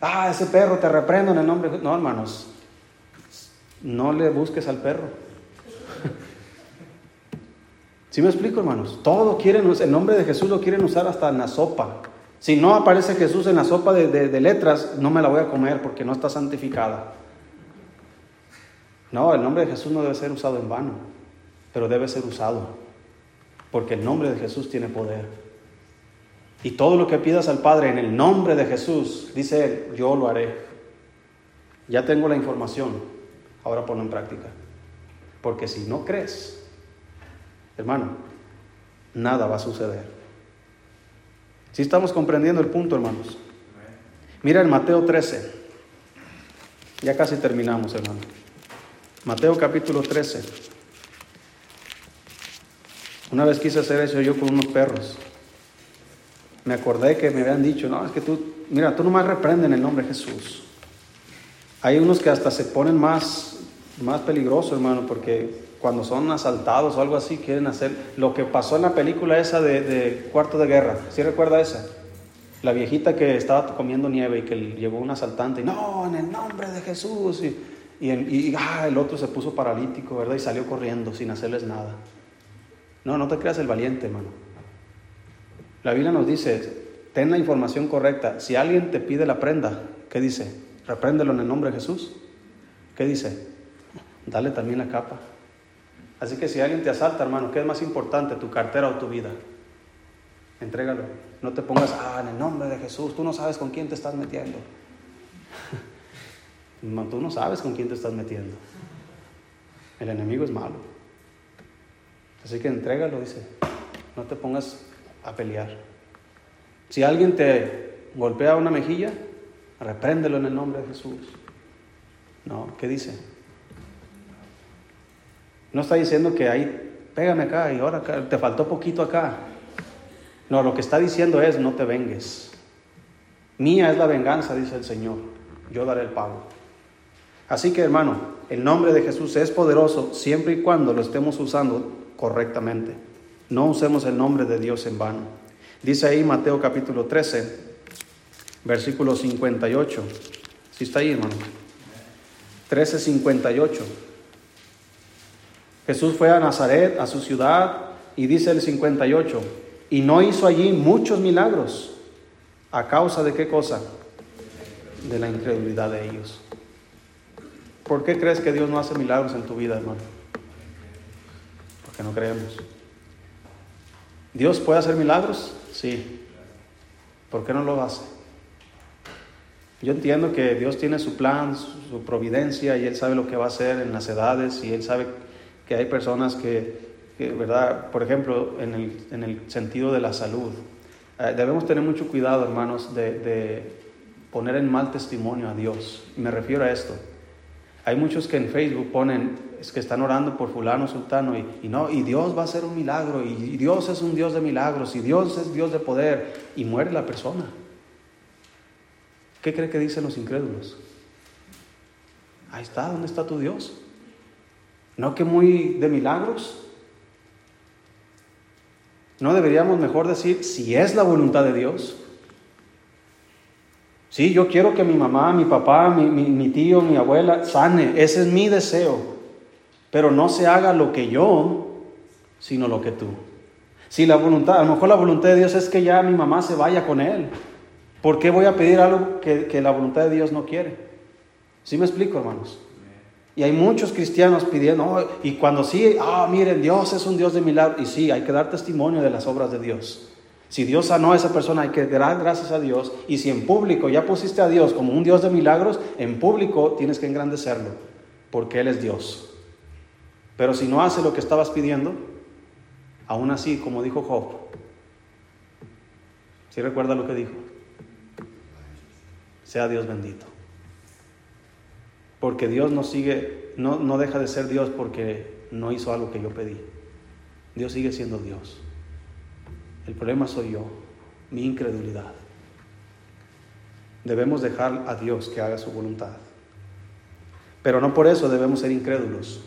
Ah, ese perro, te reprendo en el nombre de Jesús. No, hermanos, no le busques al perro. ¿Sí me explico, hermanos? Todo quieren, el nombre de Jesús lo quieren usar hasta en la sopa. Si no aparece Jesús en la sopa de, letras, no me la voy a comer porque no está santificada. No, el nombre de Jesús no debe ser usado en vano, pero debe ser usado, porque el nombre de Jesús tiene poder. Y todo lo que pidas al Padre en el nombre de Jesús, dice Él, yo lo haré. Ya tengo la información, ahora ponlo en práctica. Porque si no crees, hermano, nada va a suceder. Si estamos comprendiendo el punto, hermanos. Mira en Mateo 13. Ya casi terminamos, hermano. Mateo capítulo 13. Una vez quise hacer eso yo con unos perros. Me acordé que me habían dicho, no, es que tú, mira, tú nomás reprenden el nombre de Jesús. Hay unos que hasta se ponen más, más peligrosos, hermano, porque cuando son asaltados o algo así, quieren hacer lo que pasó en la película esa de, Cuarto de Guerra. ¿Sí recuerda esa? La viejita que estaba comiendo nieve y que llegó un asaltante y no, en el nombre de Jesús. Y, y, ah, el otro se puso paralítico, ¿verdad? Y salió corriendo sin hacerles nada. No, no te creas el valiente, hermano. La Biblia nos dice, ten la información correcta. Si alguien te pide la prenda, ¿qué dice? Repréndelo en el nombre de Jesús. ¿Qué dice? Dale también la capa. Así que si alguien te asalta, hermano, ¿qué es más importante, tu cartera o tu vida? Entrégalo. No te pongas, ah, en el nombre de Jesús, tú no sabes con quién te estás metiendo. Tú no sabes con quién te estás metiendo. El enemigo es malo. Así que entrégalo, dice. No te pongas a pelear. Si alguien te golpea una mejilla, repréndelo en el nombre de Jesús. No, ¿qué dice? No está diciendo que ahí, pégame acá y ahora te faltó poquito acá. No, lo que está diciendo es, no te vengues. Mía es la venganza, dice el Señor. Yo daré el pago. Así que hermano, el nombre de Jesús es poderoso siempre y cuando lo estemos usando correctamente. No usemos el nombre de Dios en vano. Dice ahí Mateo capítulo 13, versículo 58. Si está ahí, hermano. 13, 58. Jesús fue a Nazaret, a su ciudad, y dice el 58, y no hizo allí muchos milagros. ¿A causa de qué cosa? De la incredulidad de ellos. ¿Por qué crees que Dios no hace milagros en tu vida, hermano? Porque no creemos. ¿Dios puede hacer milagros? Sí. ¿Por qué no lo hace? Yo entiendo que Dios tiene su plan, su providencia y Él sabe lo que va a hacer en las edades y Él sabe que hay personas que, ¿verdad? Por ejemplo, en el, en el, sentido de la salud, eh, debemos tener mucho cuidado, hermanos, de, de, poner en mal testimonio a Dios. Me refiero a esto. Hay muchos que en Facebook ponen, es que están orando por fulano, sultano, y, no, y Dios va a hacer un milagro, y, y Dios es un Dios de milagros, y Dios es Dios de poder, y muere la persona. ¿Qué cree que dicen los incrédulos? Ahí está, ¿dónde está tu Dios? ¿No que muy de milagros? ¿No deberíamos mejor decir si es la voluntad de Dios? Sí, yo quiero que mi mamá, mi papá, mi, tío, mi abuela sane. Ese es mi deseo. Pero no se haga lo que yo, sino lo que tú. Si la voluntad, a lo mejor la voluntad de Dios es que ya mi mamá se vaya con él. ¿Por qué voy a pedir algo que, que la voluntad de Dios no quiere? ¿Sí me explico, hermanos? Y hay muchos cristianos pidiendo, y cuando sí, ah, miren, Dios es un Dios de milagros. Y sí, hay que dar testimonio de las obras de Dios. Si Dios sanó a esa persona, hay que dar gracias a Dios. Y si en público ya pusiste a Dios como un Dios de milagros, en público tienes que engrandecerlo, porque Él es Dios. Pero si no hace lo que estabas pidiendo, aún así, como dijo Job, si recuerda lo que dijo? Sea Dios bendito. Porque Dios no sigue, no, no deja de ser Dios porque no hizo algo que yo pedí. Dios sigue siendo Dios. El problema soy yo, mi incredulidad. Debemos dejar a Dios que haga su voluntad. Pero no por eso debemos ser incrédulos.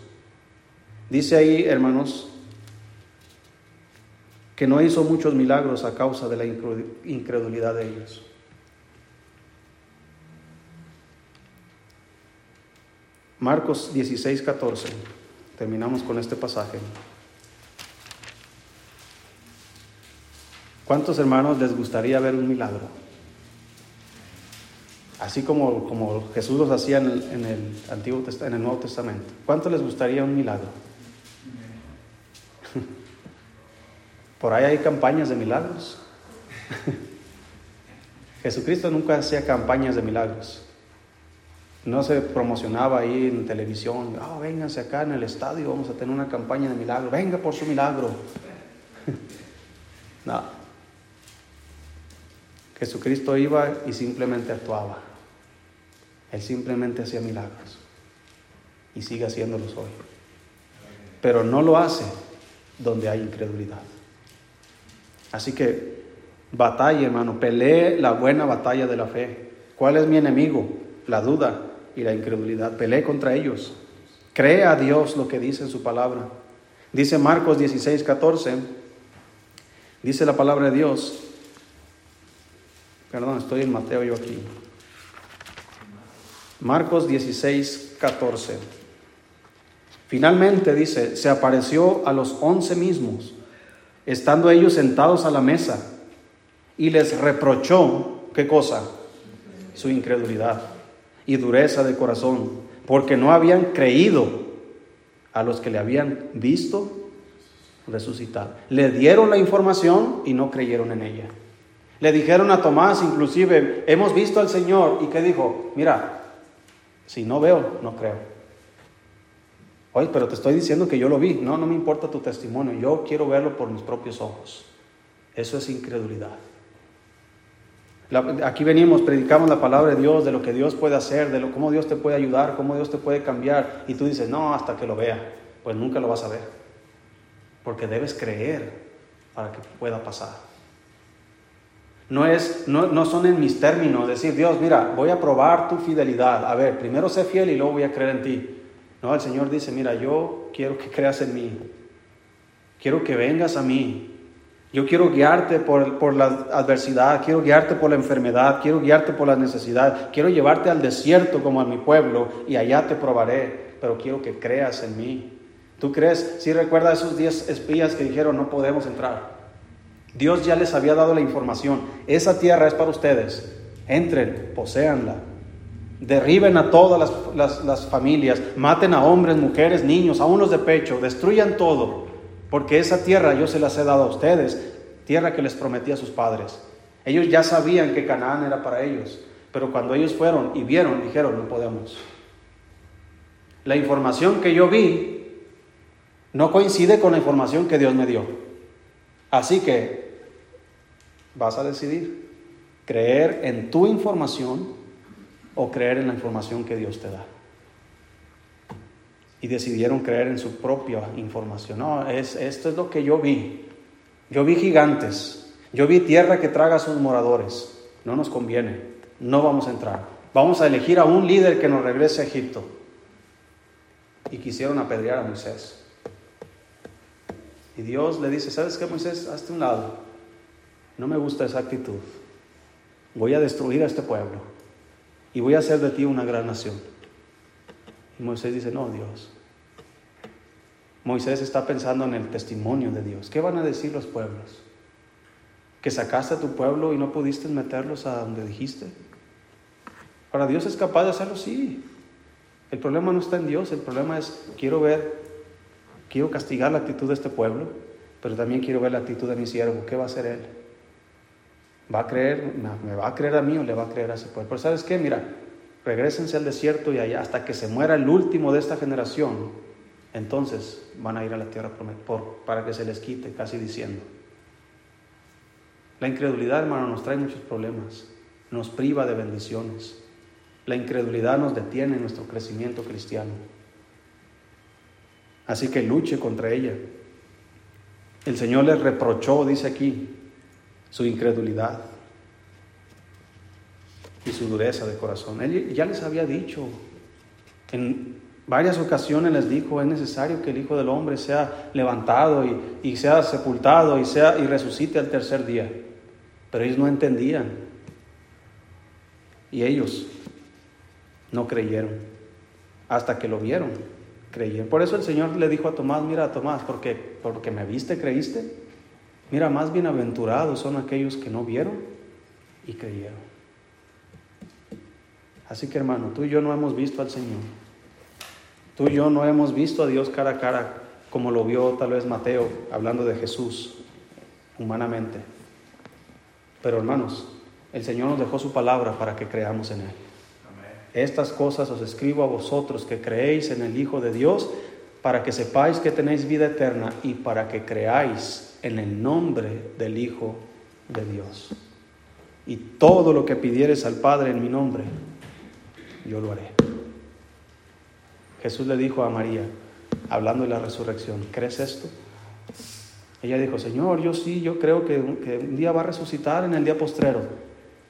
Dice ahí, hermanos, que no hizo muchos milagros a causa de la incredulidad de ellos. Marcos 16, 14. Terminamos con este pasaje. ¿Cuántos hermanos les gustaría ver un milagro? Así como, como Jesús los hacía en el, en el, en el Nuevo Testamento. ¿Cuántos les gustaría un milagro? Por ahí hay campañas de milagros. Jesucristo nunca hacía campañas de milagros. No se promocionaba ahí en televisión, oh, vénganse acá en el estadio, vamos a tener una campaña de milagro, venga por su milagro. no. Jesucristo iba y simplemente actuaba. Él simplemente hacía milagros y sigue haciéndolos hoy. Pero no lo hace donde hay incredulidad. Así que batalla, hermano, pelee la buena batalla de la fe. ¿Cuál es mi enemigo? La duda y la incredulidad. Pelee contra ellos. Cree a Dios lo que dice en su palabra. Dice Marcos 16, 14. Dice la palabra de Dios. Perdón, estoy en Mateo yo aquí. Marcos 16, 14. Finalmente dice, se apareció a los once mismos, estando ellos sentados a la mesa, y les reprochó, ¿qué cosa? Su incredulidad y dureza de corazón, porque no habían creído a los que le habían visto resucitar. Le dieron la información y no creyeron en ella. Le dijeron a Tomás, inclusive, hemos visto al Señor. ¿Y qué dijo? Mira, si no veo, no creo. Oye, pero te estoy diciendo que yo lo vi. No, no me importa tu testimonio. Yo quiero verlo por mis propios ojos. Eso es incredulidad. aquí venimos, predicamos la palabra de Dios, de lo que Dios puede hacer, de lo, cómo Dios te puede ayudar, cómo Dios te puede cambiar. Y tú dices, no, hasta que lo vea. Pues nunca lo vas a ver. Porque debes creer para que pueda pasar. No, es, no, no son en mis términos, decir, Dios, mira, voy a probar tu fidelidad. A ver, primero sé fiel y luego voy a creer en ti. No, el Señor dice, mira, yo quiero que creas en mí. Quiero que vengas a mí. Yo quiero guiarte por, por, la adversidad, quiero guiarte por la enfermedad, quiero guiarte por la necesidad, quiero llevarte al desierto como a mi pueblo y allá te probaré, pero quiero que creas en mí. ¿Tú crees? Si recuerda esos diez espías que dijeron no podemos entrar. Dios ya les había dado la información. Esa tierra es para ustedes. Entren, poséanla. Derriben a todas las, familias. Maten a hombres, mujeres, niños, a unos de pecho. Destruyan todo. Porque esa tierra yo se las he dado a ustedes. Tierra que les prometí a sus padres. Ellos ya sabían que Canaán era para ellos. Pero cuando ellos fueron y vieron, dijeron, no podemos. La información que yo vi no coincide con la información que Dios me dio. Así que vas a decidir creer en tu información o creer en la información que Dios te da. y decidieron creer en su propia información. No, es, esto es lo que yo vi. Yo vi gigantes, yo vi tierra que traga a sus moradores. No nos conviene, no vamos a entrar. Vamos a elegir a un líder que nos regrese a Egipto. Y quisieron apedrear a Moisés. Y Dios le dice, ¿sabes qué, Moisés? Hazte un lado. No me gusta esa actitud. Voy a destruir a este pueblo. Y voy a hacer de ti una gran nación. Y Moisés dice, no, Dios. Moisés está pensando en el testimonio de Dios. ¿Qué van a decir los pueblos? ¿Que sacaste a tu pueblo y no pudiste meterlos a donde dijiste? Para Dios es capaz de hacerlo, sí. El problema no está en Dios, el problema es, quiero ver, quiero castigar la actitud de este pueblo, pero también quiero ver la actitud de mi siervo. ¿Qué va a hacer él? ¿Va a creer, me va a creer a mí o le va a creer a ese pueblo? Pero ¿sabes qué? Mira, regresense al desierto y allá hasta que se muera el último de esta generación, entonces van a ir a la tierra prometida para que se les quite, casi diciendo. La incredulidad, hermano, nos trae muchos problemas, nos priva de bendiciones. La incredulidad nos detiene en nuestro crecimiento cristiano. Así que luche contra ella. El Señor les reprochó, dice aquí, su incredulidad y su dureza de corazón. Él ya les había dicho, en varias ocasiones les dijo, es necesario que el Hijo del Hombre sea levantado y, sea sepultado y, sea, y resucite al tercer día. Pero ellos no entendían. Y ellos no creyeron. Hasta que lo vieron, creyeron. Por eso el Señor le dijo a Tomás, mira Tomás, porque, porque me viste, creíste. Mira, más bienaventurados son aquellos que no vieron y creyeron. Así que hermano, tú y yo no hemos visto al Señor. Tú y yo no hemos visto a Dios cara a cara como lo vio tal vez Mateo hablando de Jesús humanamente. Pero hermanos, el Señor nos dejó su palabra para que creamos en Él. Estas cosas os escribo a vosotros que creéis en el Hijo de Dios, para que sepáis que tenéis vida eterna y para que creáis en el nombre del Hijo de Dios. Y todo lo que pidieres al Padre en mi nombre, yo lo haré. Jesús le dijo a María, hablando de la resurrección, ¿crees esto? Ella dijo, Señor, yo sí, yo creo que, un día va a resucitar en el día postrero.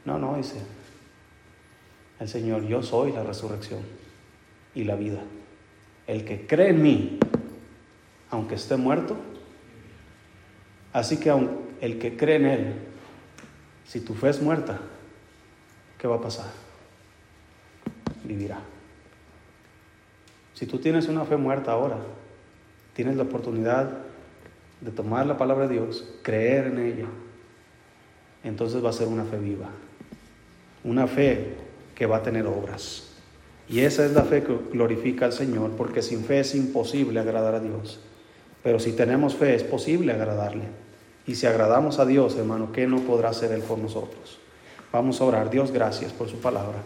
No, no, dice el Señor, yo soy la resurrección y la vida. El que cree en mí, aunque esté muerto, así que el que cree en Él, si tu fe es muerta, ¿qué va a pasar? vivirá. Si tú tienes una fe muerta ahora, tienes la oportunidad de tomar la palabra de Dios, creer en ella, entonces va a ser una fe viva. Una fe que va a tener obras. Y esa es la fe que glorifica al Señor, porque sin fe es imposible agradar a Dios. Pero si tenemos fe es posible agradarle. Y si agradamos a Dios, hermano, ¿qué no podrá hacer Él por nosotros? Vamos a orar. Dios, gracias por su palabra.